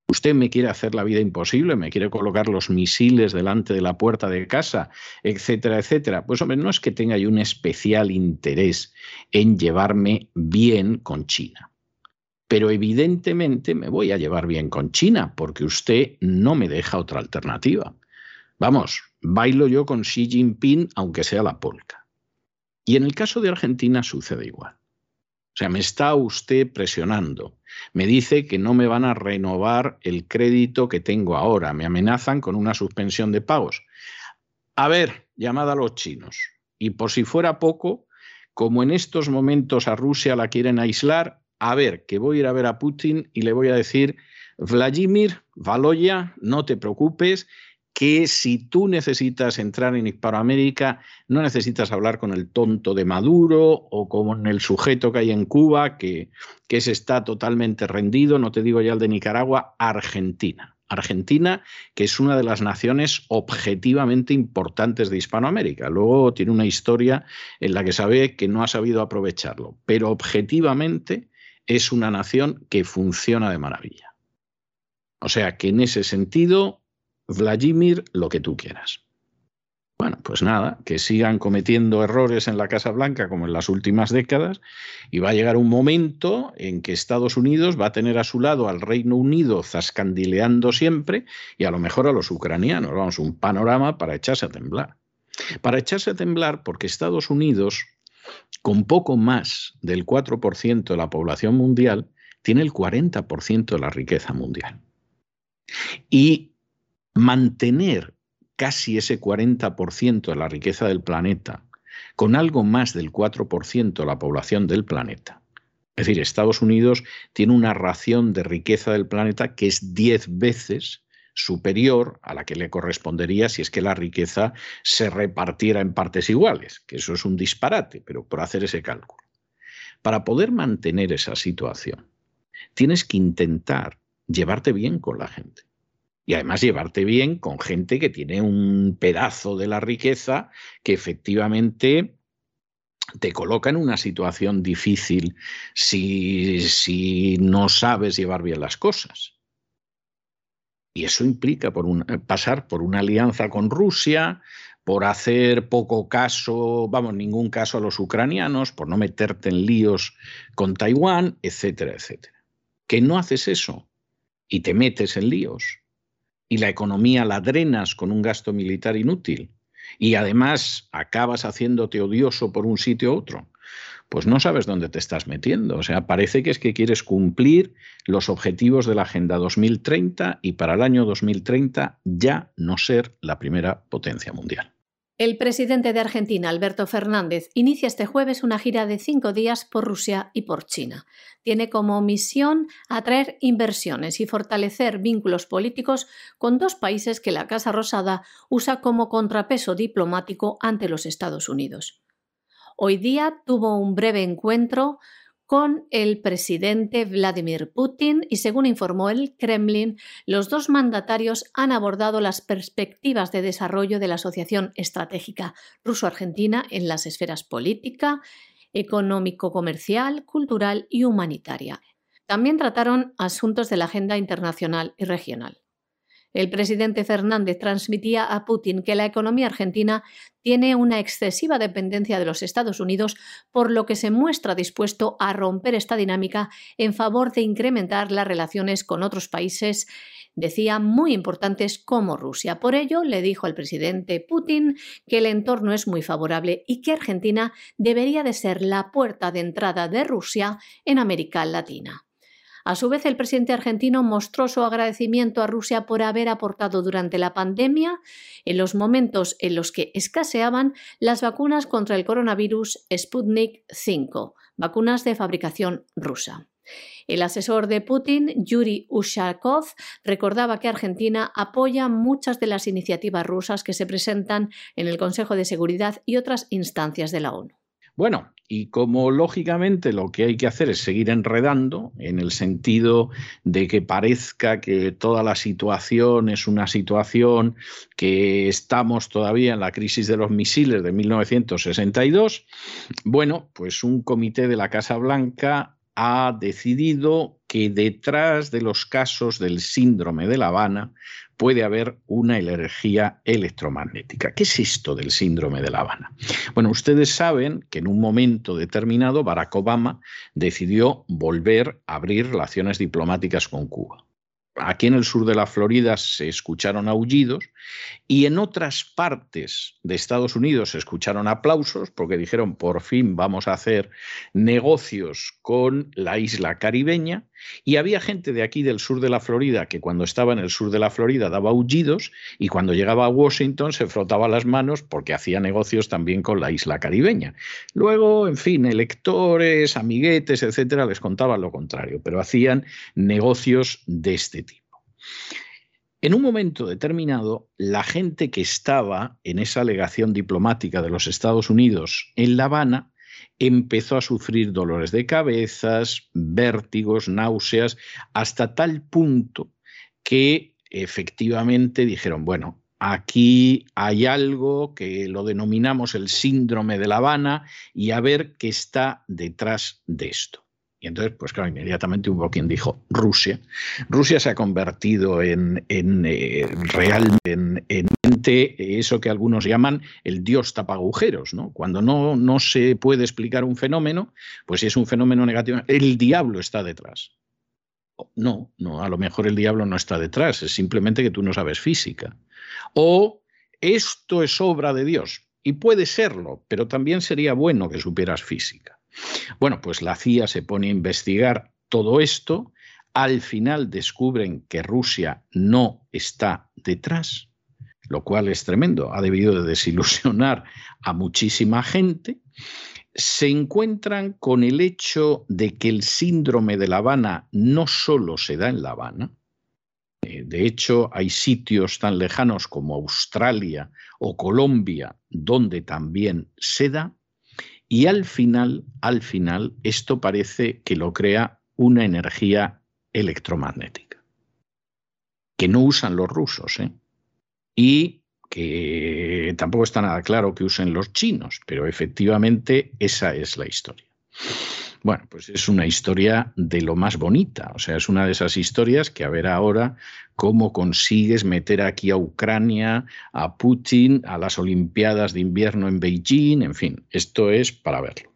Usted me quiere hacer la vida imposible, me quiere colocar los misiles delante de la puerta de casa, etcétera, etcétera. Pues hombre, no es que tenga yo un especial interés en llevarme bien con China. Pero evidentemente me voy a llevar bien con China porque usted no me deja otra alternativa. Vamos, bailo yo con Xi Jinping aunque sea la polka. Y en el caso de Argentina sucede igual. O sea, me está usted presionando. Me dice que no me van a renovar el crédito que tengo ahora. Me amenazan con una suspensión de pagos. A ver, llamada a los chinos. Y por si fuera poco, como en estos momentos a Rusia la quieren aislar, a ver, que voy a ir a ver a Putin y le voy a decir, Vladimir, Valoya, no te preocupes, que si tú necesitas entrar en Hispanoamérica, no necesitas hablar con el tonto de Maduro o con el sujeto que hay en Cuba, que, que se está totalmente rendido, no te digo ya el de Nicaragua, Argentina. Argentina, que es una de las naciones objetivamente importantes de Hispanoamérica. Luego tiene una historia en la que sabe que no ha sabido aprovecharlo, pero objetivamente es una nación que funciona de maravilla. O sea que en ese sentido, Vladimir, lo que tú quieras. Bueno, pues nada, que sigan cometiendo errores en la Casa Blanca como en las últimas décadas y va a llegar un momento en que Estados Unidos va a tener a su lado al Reino Unido zascandileando siempre y a lo mejor a los ucranianos. Vamos, un panorama para echarse a temblar. Para echarse a temblar porque Estados Unidos con poco más del 4% de la población mundial, tiene el 40% de la riqueza mundial. Y mantener casi ese 40% de la riqueza del planeta con algo más del 4% de la población del planeta. Es decir, Estados Unidos tiene una ración de riqueza del planeta que es 10 veces superior a la que le correspondería si es que la riqueza se repartiera en partes iguales, que eso es un disparate, pero por hacer ese cálculo. Para poder mantener esa situación, tienes que intentar llevarte bien con la gente. Y además llevarte bien con gente que tiene un pedazo de la riqueza que efectivamente te coloca en una situación difícil si, si no sabes llevar bien las cosas. Y eso implica pasar por una alianza con Rusia, por hacer poco caso, vamos, ningún caso a los ucranianos, por no meterte en líos con Taiwán, etcétera, etcétera. Que no haces eso y te metes en líos y la economía la drenas con un gasto militar inútil y además acabas haciéndote odioso por un sitio u otro, pues no sabes dónde te estás metiendo. O sea, parece que es que quieres cumplir los objetivos de la Agenda 2030 y para el año 2030 ya no ser la primera potencia mundial. El presidente de Argentina, Alberto Fernández, inicia este jueves una gira de cinco días por Rusia y por China. Tiene como misión atraer inversiones y fortalecer vínculos políticos con dos países que la Casa Rosada usa como contrapeso diplomático ante los Estados Unidos. Hoy día tuvo un breve encuentro con el presidente Vladimir Putin y según informó el Kremlin, los dos mandatarios han abordado las perspectivas de desarrollo de la Asociación Estratégica Ruso-Argentina en las esferas política, económico-comercial, cultural y humanitaria. También trataron asuntos de la agenda internacional y regional. El presidente Fernández transmitía a Putin que la economía argentina tiene una excesiva dependencia de los Estados Unidos, por lo que se muestra dispuesto a romper esta dinámica en favor de incrementar las relaciones con otros países decía, muy importantes como Rusia. Por ello, le dijo al presidente Putin que el entorno es muy favorable y que Argentina debería de ser la puerta de entrada de Rusia en América Latina. A su vez, el presidente argentino mostró su agradecimiento a Rusia por haber aportado durante la pandemia, en los momentos en los que escaseaban, las vacunas contra el coronavirus Sputnik V, vacunas de fabricación rusa. El asesor de Putin, Yuri Ushakov, recordaba que Argentina apoya muchas de las iniciativas rusas que se presentan en el Consejo de Seguridad y otras instancias de la ONU. Bueno, y como lógicamente lo que hay que hacer es seguir enredando en el sentido de que parezca que toda la situación es una situación que estamos todavía en la crisis de los misiles de 1962, bueno, pues un comité de la Casa Blanca ha decidido que detrás de los casos del síndrome de La Habana puede haber una energía electromagnética. ¿Qué es esto del síndrome de La Habana? Bueno, ustedes saben que en un momento determinado Barack Obama decidió volver a abrir relaciones diplomáticas con Cuba. Aquí en el sur de la Florida se escucharon aullidos y en otras partes de Estados Unidos se escucharon aplausos porque dijeron por fin vamos a hacer negocios con la isla caribeña y había gente de aquí del sur de la Florida que cuando estaba en el sur de la Florida daba aullidos y cuando llegaba a Washington se frotaba las manos porque hacía negocios también con la isla caribeña. Luego, en fin, electores, amiguetes, etcétera, les contaban lo contrario, pero hacían negocios de este tipo. En un momento determinado, la gente que estaba en esa alegación diplomática de los Estados Unidos en La Habana empezó a sufrir dolores de cabezas, vértigos, náuseas, hasta tal punto que efectivamente dijeron, bueno, aquí hay algo que lo denominamos el síndrome de La Habana y a ver qué está detrás de esto. Y entonces, pues claro, inmediatamente hubo quien dijo Rusia. Rusia se ha convertido en, en eh, realmente en, eso que algunos llaman el dios tapagujeros, ¿no? Cuando no, no se puede explicar un fenómeno, pues si es un fenómeno negativo, el diablo está detrás. No, no, a lo mejor el diablo no está detrás, es simplemente que tú no sabes física. O esto es obra de Dios, y puede serlo, pero también sería bueno que supieras física. Bueno, pues la CIA se pone a investigar todo esto. Al final descubren que Rusia no está detrás, lo cual es tremendo. Ha debido de desilusionar a muchísima gente. Se encuentran con el hecho de que el síndrome de La Habana no solo se da en La Habana, eh, de hecho, hay sitios tan lejanos como Australia o Colombia donde también se da. Y al final, al final, esto parece que lo crea una energía electromagnética, que no usan los rusos, ¿eh? y que tampoco está nada claro que usen los chinos, pero efectivamente esa es la historia. Bueno, pues es una historia de lo más bonita, o sea, es una de esas historias que a ver ahora cómo consigues meter aquí a Ucrania, a Putin, a las Olimpiadas de invierno en Beijing, en fin, esto es para verlo.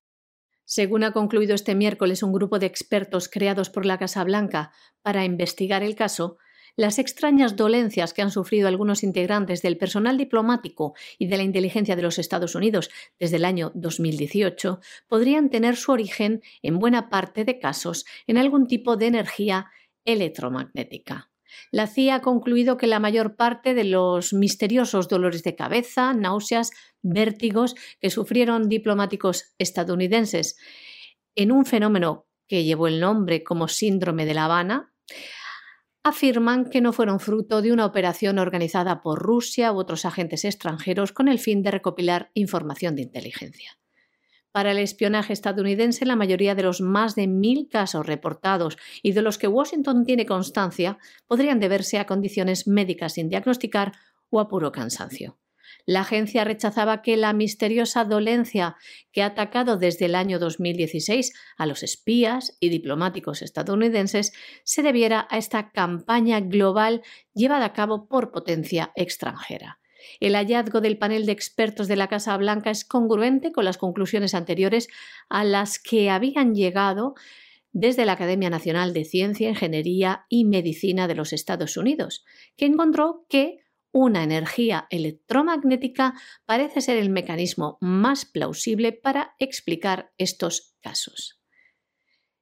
Según ha concluido este miércoles un grupo de expertos creados por la Casa Blanca para investigar el caso, las extrañas dolencias que han sufrido algunos integrantes del personal diplomático y de la inteligencia de los Estados Unidos desde el año 2018 podrían tener su origen, en buena parte de casos, en algún tipo de energía electromagnética. La CIA ha concluido que la mayor parte de los misteriosos dolores de cabeza, náuseas, vértigos que sufrieron diplomáticos estadounidenses en un fenómeno que llevó el nombre como síndrome de La Habana, afirman que no fueron fruto de una operación organizada por Rusia u otros agentes extranjeros con el fin de recopilar información de inteligencia. Para el espionaje estadounidense, la mayoría de los más de mil casos reportados y de los que Washington tiene constancia podrían deberse a condiciones médicas sin diagnosticar o a puro cansancio. La agencia rechazaba que la misteriosa dolencia que ha atacado desde el año 2016 a los espías y diplomáticos estadounidenses se debiera a esta campaña global llevada a cabo por potencia extranjera. El hallazgo del panel de expertos de la Casa Blanca es congruente con las conclusiones anteriores a las que habían llegado desde la Academia Nacional de Ciencia, Ingeniería y Medicina de los Estados Unidos, que encontró que una energía electromagnética parece ser el mecanismo más plausible para explicar estos casos.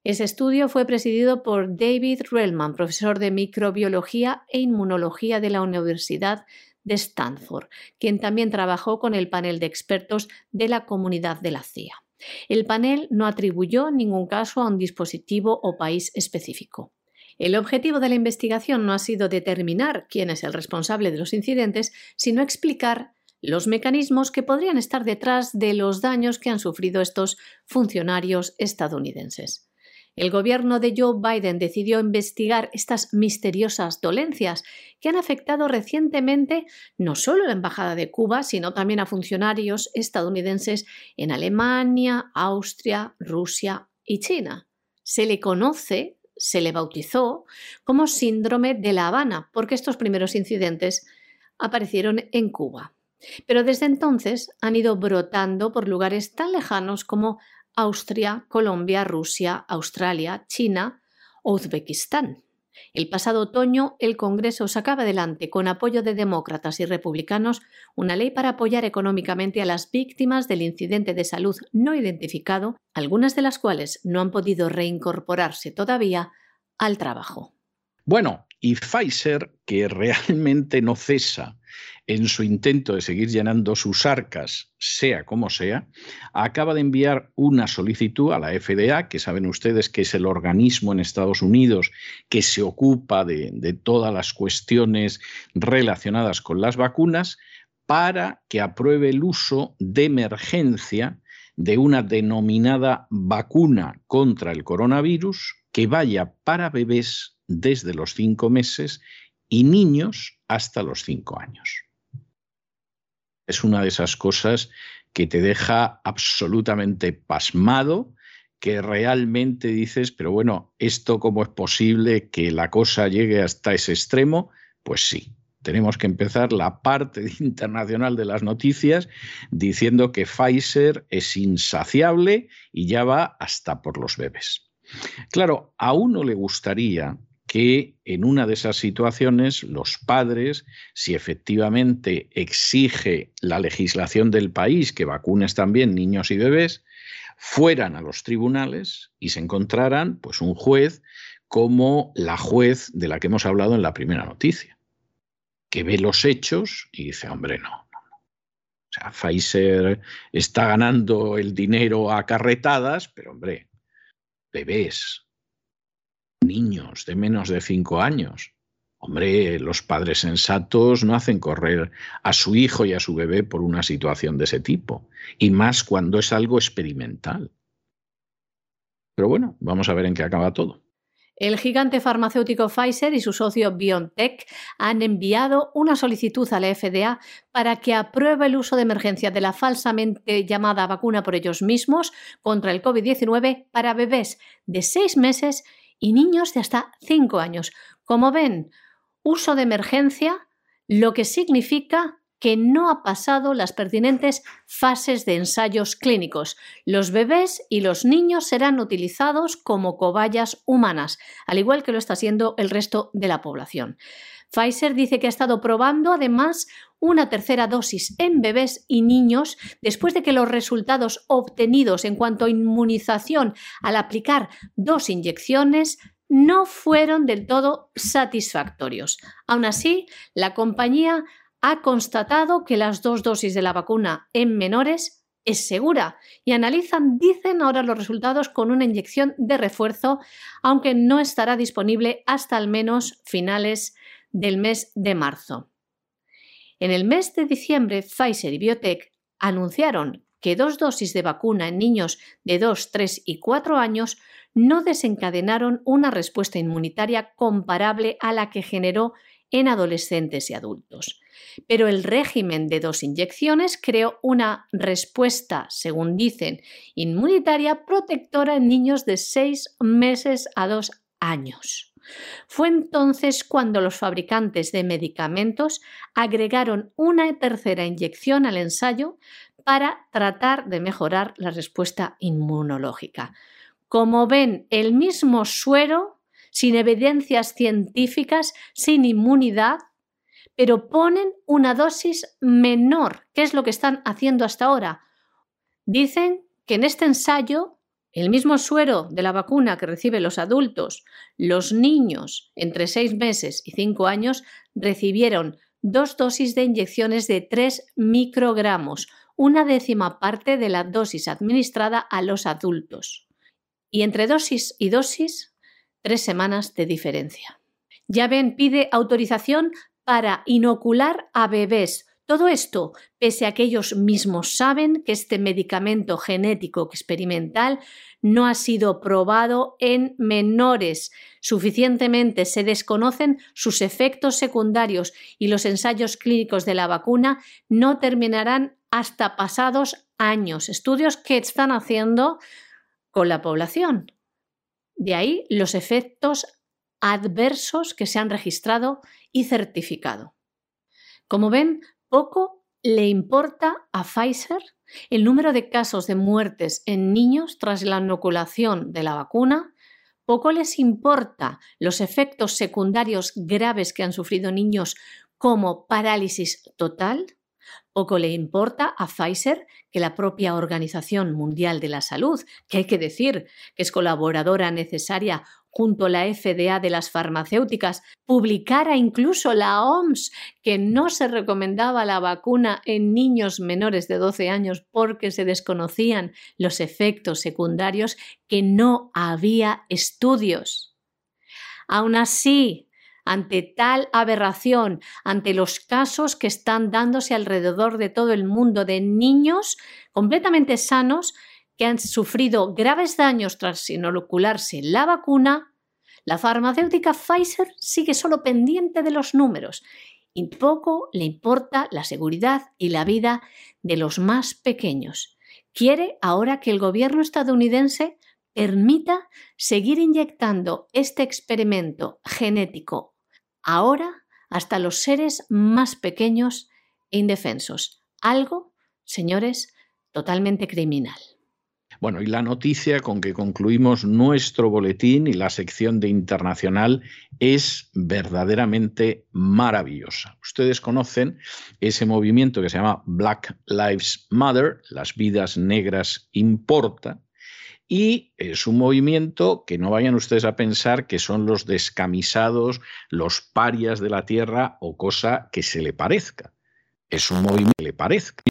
Ese estudio fue presidido por David Relman, profesor de microbiología e inmunología de la Universidad de Stanford, quien también trabajó con el panel de expertos de la comunidad de la CIA. El panel no atribuyó ningún caso a un dispositivo o país específico. El objetivo de la investigación no ha sido determinar quién es el responsable de los incidentes, sino explicar los mecanismos que podrían estar detrás de los daños que han sufrido estos funcionarios estadounidenses. El gobierno de Joe Biden decidió investigar estas misteriosas dolencias que han afectado recientemente no solo a la Embajada de Cuba, sino también a funcionarios estadounidenses en Alemania, Austria, Rusia y China. Se le conoce, se le bautizó como síndrome de La Habana, porque estos primeros incidentes aparecieron en Cuba. Pero desde entonces han ido brotando por lugares tan lejanos como Austria, Colombia, Rusia, Australia, China o Uzbekistán. El pasado otoño, el Congreso sacaba adelante, con apoyo de demócratas y republicanos, una ley para apoyar económicamente a las víctimas del incidente de salud no identificado, algunas de las cuales no han podido reincorporarse todavía al trabajo. Bueno, y Pfizer, que realmente no cesa en su intento de seguir llenando sus arcas, sea como sea, acaba de enviar una solicitud a la FDA, que saben ustedes que es el organismo en Estados Unidos que se ocupa de, todas las cuestiones relacionadas con las vacunas, para que apruebe el uso de emergencia de una denominada vacuna contra el coronavirus que vaya para bebés desde los cinco meses y niños hasta los cinco años es una de esas cosas que te deja absolutamente pasmado, que realmente dices, pero bueno, ¿esto cómo es posible que la cosa llegue hasta ese extremo? Pues sí, tenemos que empezar la parte internacional de las noticias diciendo que Pfizer es insaciable y ya va hasta por los bebés. Claro, a uno le gustaría que en una de esas situaciones los padres, si efectivamente exige la legislación del país que vacunes también niños y bebés, fueran a los tribunales y se encontraran pues un juez como la juez de la que hemos hablado en la primera noticia, que ve los hechos y dice, hombre, no. O sea, Pfizer está ganando el dinero a carretadas, pero hombre, bebés, niños de menos de cinco años. Hombre, los padres sensatos no hacen correr a su hijo y a su bebé por una situación de ese tipo, y más cuando es algo experimental. Pero bueno, vamos a ver en qué acaba todo. El gigante farmacéutico Pfizer y su socio BioNTech han enviado una solicitud a la FDA para que apruebe el uso de emergencia de la falsamente llamada vacuna por ellos mismos contra el COVID-19 para bebés de seis meses y niños de hasta 5 años. Como ven, uso de emergencia, lo que significa que no ha pasado las pertinentes fases de ensayos clínicos. Los bebés y los niños serán utilizados como cobayas humanas, al igual que lo está haciendo el resto de la población. Pfizer dice que ha estado probando además una tercera dosis en bebés y niños después de que los resultados obtenidos en cuanto a inmunización al aplicar dos inyecciones no fueron del todo satisfactorios. Aún así, la compañía ha constatado que las dos dosis de la vacuna en menores es segura y analizan, dicen ahora los resultados con una inyección de refuerzo, aunque no estará disponible hasta al menos finales del mes de marzo. En el mes de diciembre, Pfizer y Biotech anunciaron que dos dosis de vacuna en niños de 2, 3 y 4 años no desencadenaron una respuesta inmunitaria comparable a la que generó en adolescentes y adultos. Pero el régimen de dos inyecciones creó una respuesta, según dicen, inmunitaria protectora en niños de 6 meses a 2 años. Fue entonces cuando los fabricantes de medicamentos agregaron una tercera inyección al ensayo para tratar de mejorar la respuesta inmunológica. Como ven, el mismo suero, sin evidencias científicas, sin inmunidad, pero ponen una dosis menor. ¿Qué es lo que están haciendo hasta ahora? Dicen que en este ensayo el mismo suero de la vacuna que reciben los adultos, los niños entre 6 meses y 5 años recibieron dos dosis de inyecciones de 3 microgramos, una décima parte de la dosis administrada a los adultos. Y entre dosis y dosis, tres semanas de diferencia. Ya ven, pide autorización para inocular a bebés Todo esto, pese a que ellos mismos saben que este medicamento genético experimental no ha sido probado en menores. Suficientemente se desconocen sus efectos secundarios y los ensayos clínicos de la vacuna no terminarán hasta pasados años. Estudios que están haciendo con la población. De ahí los efectos adversos que se han registrado y certificado. Como ven, poco le importa a Pfizer el número de casos de muertes en niños tras la inoculación de la vacuna, poco les importa los efectos secundarios graves que han sufrido niños como parálisis total, poco le importa a Pfizer que la propia Organización Mundial de la Salud, que hay que decir que es colaboradora necesaria junto a la FDA de las farmacéuticas, publicara incluso la OMS que no se recomendaba la vacuna en niños menores de 12 años porque se desconocían los efectos secundarios, que no había estudios. Aún así, ante tal aberración, ante los casos que están dándose alrededor de todo el mundo de niños completamente sanos que han sufrido graves daños tras inocularse la vacuna, la farmacéutica Pfizer sigue solo pendiente de los números y poco le importa la seguridad y la vida de los más pequeños. Quiere ahora que el gobierno estadounidense permita seguir inyectando este experimento genético ahora hasta los seres más pequeños e indefensos. Algo, señores, totalmente criminal. Bueno, y la noticia con que concluimos nuestro boletín y la sección de internacional es verdaderamente maravillosa. Ustedes conocen ese movimiento que se llama Black Lives Matter, las vidas negras importa, y es un movimiento que no vayan ustedes a pensar que son los descamisados, los parias de la tierra o cosa que se le parezca es un movimiento que le parezca,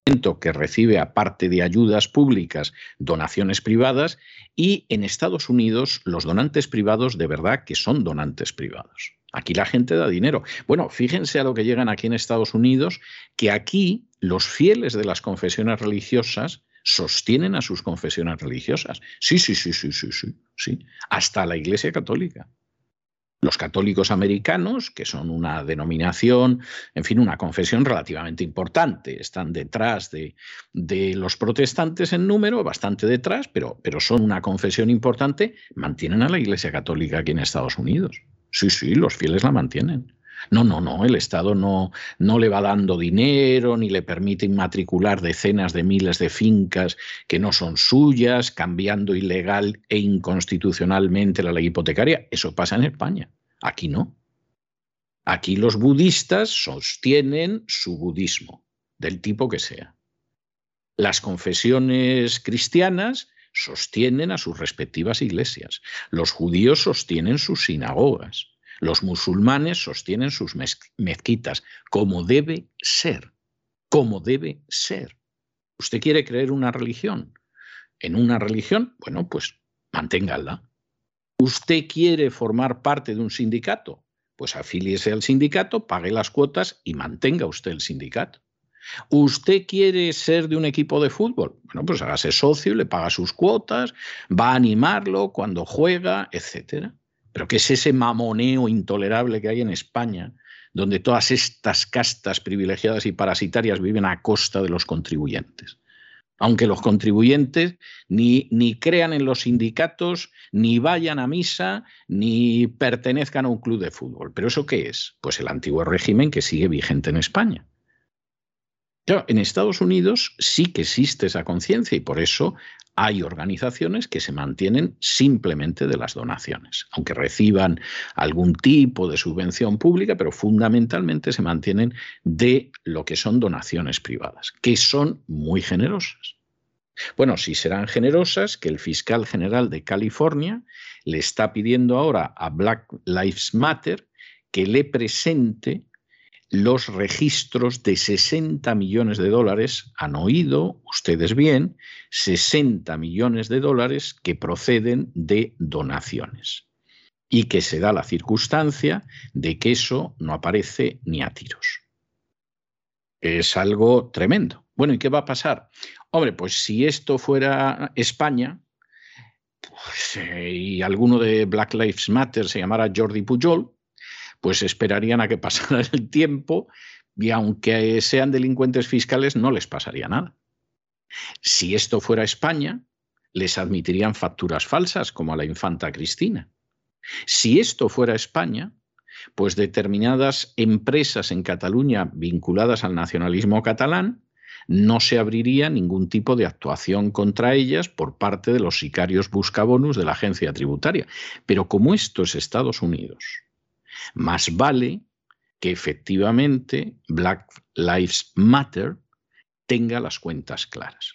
que recibe aparte de ayudas públicas, donaciones privadas y en Estados Unidos los donantes privados de verdad que son donantes privados. Aquí la gente da dinero. Bueno, fíjense a lo que llegan aquí en Estados Unidos, que aquí los fieles de las confesiones religiosas sostienen a sus confesiones religiosas. Sí, sí, sí, sí, sí, sí, sí. Hasta la Iglesia Católica. Los católicos americanos, que son una denominación, en fin, una confesión relativamente importante, están detrás de, los protestantes en número, bastante detrás, pero, pero son una confesión importante, mantienen a la Iglesia Católica aquí en Estados Unidos. Sí, sí, los fieles la mantienen. No, no, no, el Estado no, no le va dando dinero ni le permite inmatricular decenas de miles de fincas que no son suyas, cambiando ilegal e inconstitucionalmente la ley hipotecaria. Eso pasa en España. Aquí no. Aquí los budistas sostienen su budismo, del tipo que sea. Las confesiones cristianas sostienen a sus respectivas iglesias. Los judíos sostienen sus sinagogas. Los musulmanes sostienen sus mezquitas, como debe ser, como debe ser. ¿Usted quiere creer una religión? En una religión, bueno, pues manténgala. ¿Usted quiere formar parte de un sindicato? Pues afíliese al sindicato, pague las cuotas y mantenga usted el sindicato. ¿Usted quiere ser de un equipo de fútbol? Bueno, pues hágase socio, le paga sus cuotas, va a animarlo cuando juega, etcétera. Pero ¿qué es ese mamoneo intolerable que hay en España, donde todas estas castas privilegiadas y parasitarias viven a costa de los contribuyentes? Aunque los contribuyentes ni, ni crean en los sindicatos, ni vayan a misa, ni pertenezcan a un club de fútbol. ¿Pero eso qué es? Pues el antiguo régimen que sigue vigente en España. En Estados Unidos sí que existe esa conciencia y por eso hay organizaciones que se mantienen simplemente de las donaciones, aunque reciban algún tipo de subvención pública, pero fundamentalmente se mantienen de lo que son donaciones privadas, que son muy generosas. Bueno, si serán generosas, que el fiscal general de California le está pidiendo ahora a Black Lives Matter que le presente los registros de 60 millones de dólares, han oído ustedes bien, 60 millones de dólares que proceden de donaciones y que se da la circunstancia de que eso no aparece ni a tiros. Es algo tremendo. Bueno, ¿y qué va a pasar? Hombre, pues si esto fuera España pues, eh, y alguno de Black Lives Matter se llamara Jordi Pujol, pues esperarían a que pasara el tiempo y aunque sean delincuentes fiscales no les pasaría nada. Si esto fuera España, les admitirían facturas falsas como a la infanta Cristina. Si esto fuera España, pues determinadas empresas en Cataluña vinculadas al nacionalismo catalán no se abriría ningún tipo de actuación contra ellas por parte de los sicarios buscabonus de la agencia tributaria. Pero como esto es Estados Unidos, más vale que efectivamente Black Lives Matter tenga las cuentas claras.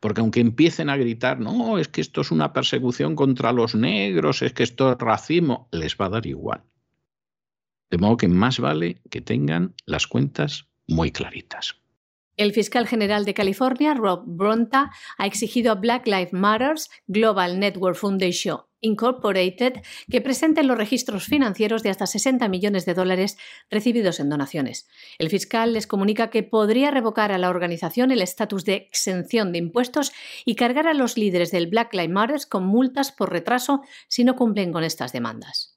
Porque aunque empiecen a gritar, no, es que esto es una persecución contra los negros, es que esto es racismo, les va a dar igual. De modo que más vale que tengan las cuentas muy claritas. El fiscal general de California, Rob Bronta, ha exigido a Black Lives Matters Global Network Foundation Incorporated que presenten los registros financieros de hasta 60 millones de dólares recibidos en donaciones. El fiscal les comunica que podría revocar a la organización el estatus de exención de impuestos y cargar a los líderes del Black Lives Matter con multas por retraso si no cumplen con estas demandas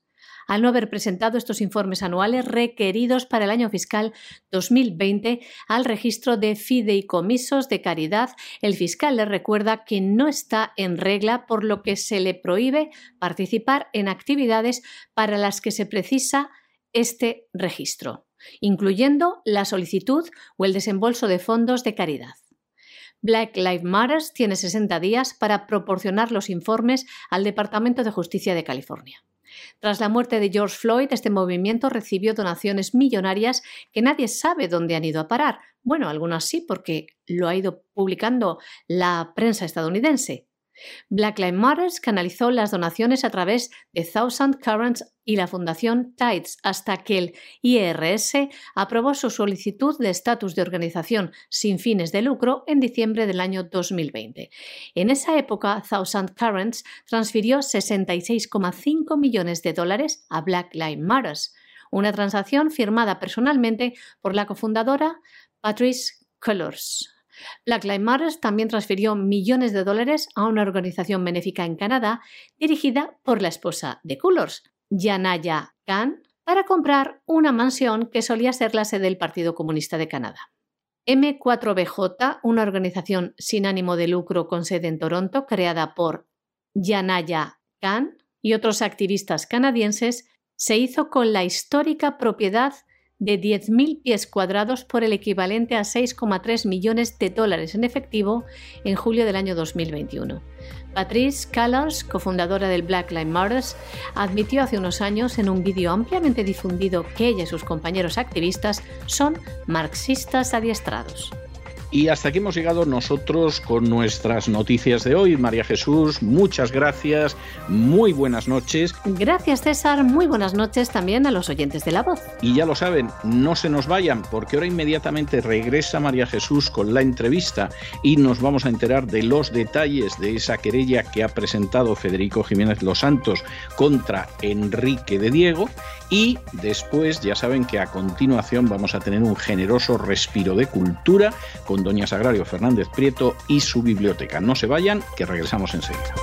al no haber presentado estos informes anuales requeridos para el año fiscal 2020 al registro de fideicomisos de caridad. El fiscal le recuerda que no está en regla, por lo que se le prohíbe participar en actividades para las que se precisa este registro, incluyendo la solicitud o el desembolso de fondos de caridad. Black Lives Matter tiene 60 días para proporcionar los informes al Departamento de Justicia de California. Tras la muerte de George Floyd, este movimiento recibió donaciones millonarias que nadie sabe dónde han ido a parar. Bueno, algunas sí, porque lo ha ido publicando la prensa estadounidense. Black Lives Matter canalizó las donaciones a través de Thousand Currents y la Fundación Tides hasta que el IRS aprobó su solicitud de estatus de organización sin fines de lucro en diciembre del año 2020. En esa época, Thousand Currents transfirió 66,5 millones de dólares a Black Lives Matter, una transacción firmada personalmente por la cofundadora Patrice Cullors. Black Lives también transfirió millones de dólares a una organización benéfica en Canadá dirigida por la esposa de Coolors, Yanaya Khan, para comprar una mansión que solía ser la sede del Partido Comunista de Canadá. M4BJ, una organización sin ánimo de lucro con sede en Toronto, creada por Yanaya Khan y otros activistas canadienses, se hizo con la histórica propiedad de 10.000 pies cuadrados por el equivalente a 6,3 millones de dólares en efectivo en julio del año 2021. Patrice Callars, cofundadora del Black Lives Matter, admitió hace unos años en un vídeo ampliamente difundido que ella y sus compañeros activistas son marxistas adiestrados. Y hasta aquí hemos llegado nosotros con nuestras noticias de hoy. María Jesús, muchas gracias, muy buenas noches. Gracias César, muy buenas noches también a los oyentes de La Voz. Y ya lo saben, no se nos vayan porque ahora inmediatamente regresa María Jesús con la entrevista y nos vamos a enterar de los detalles de esa querella que ha presentado Federico Jiménez Los Santos contra Enrique de Diego y después ya saben que a continuación vamos a tener un generoso respiro de cultura con Doña Sagrario Fernández Prieto y su biblioteca. No se vayan, que regresamos enseguida.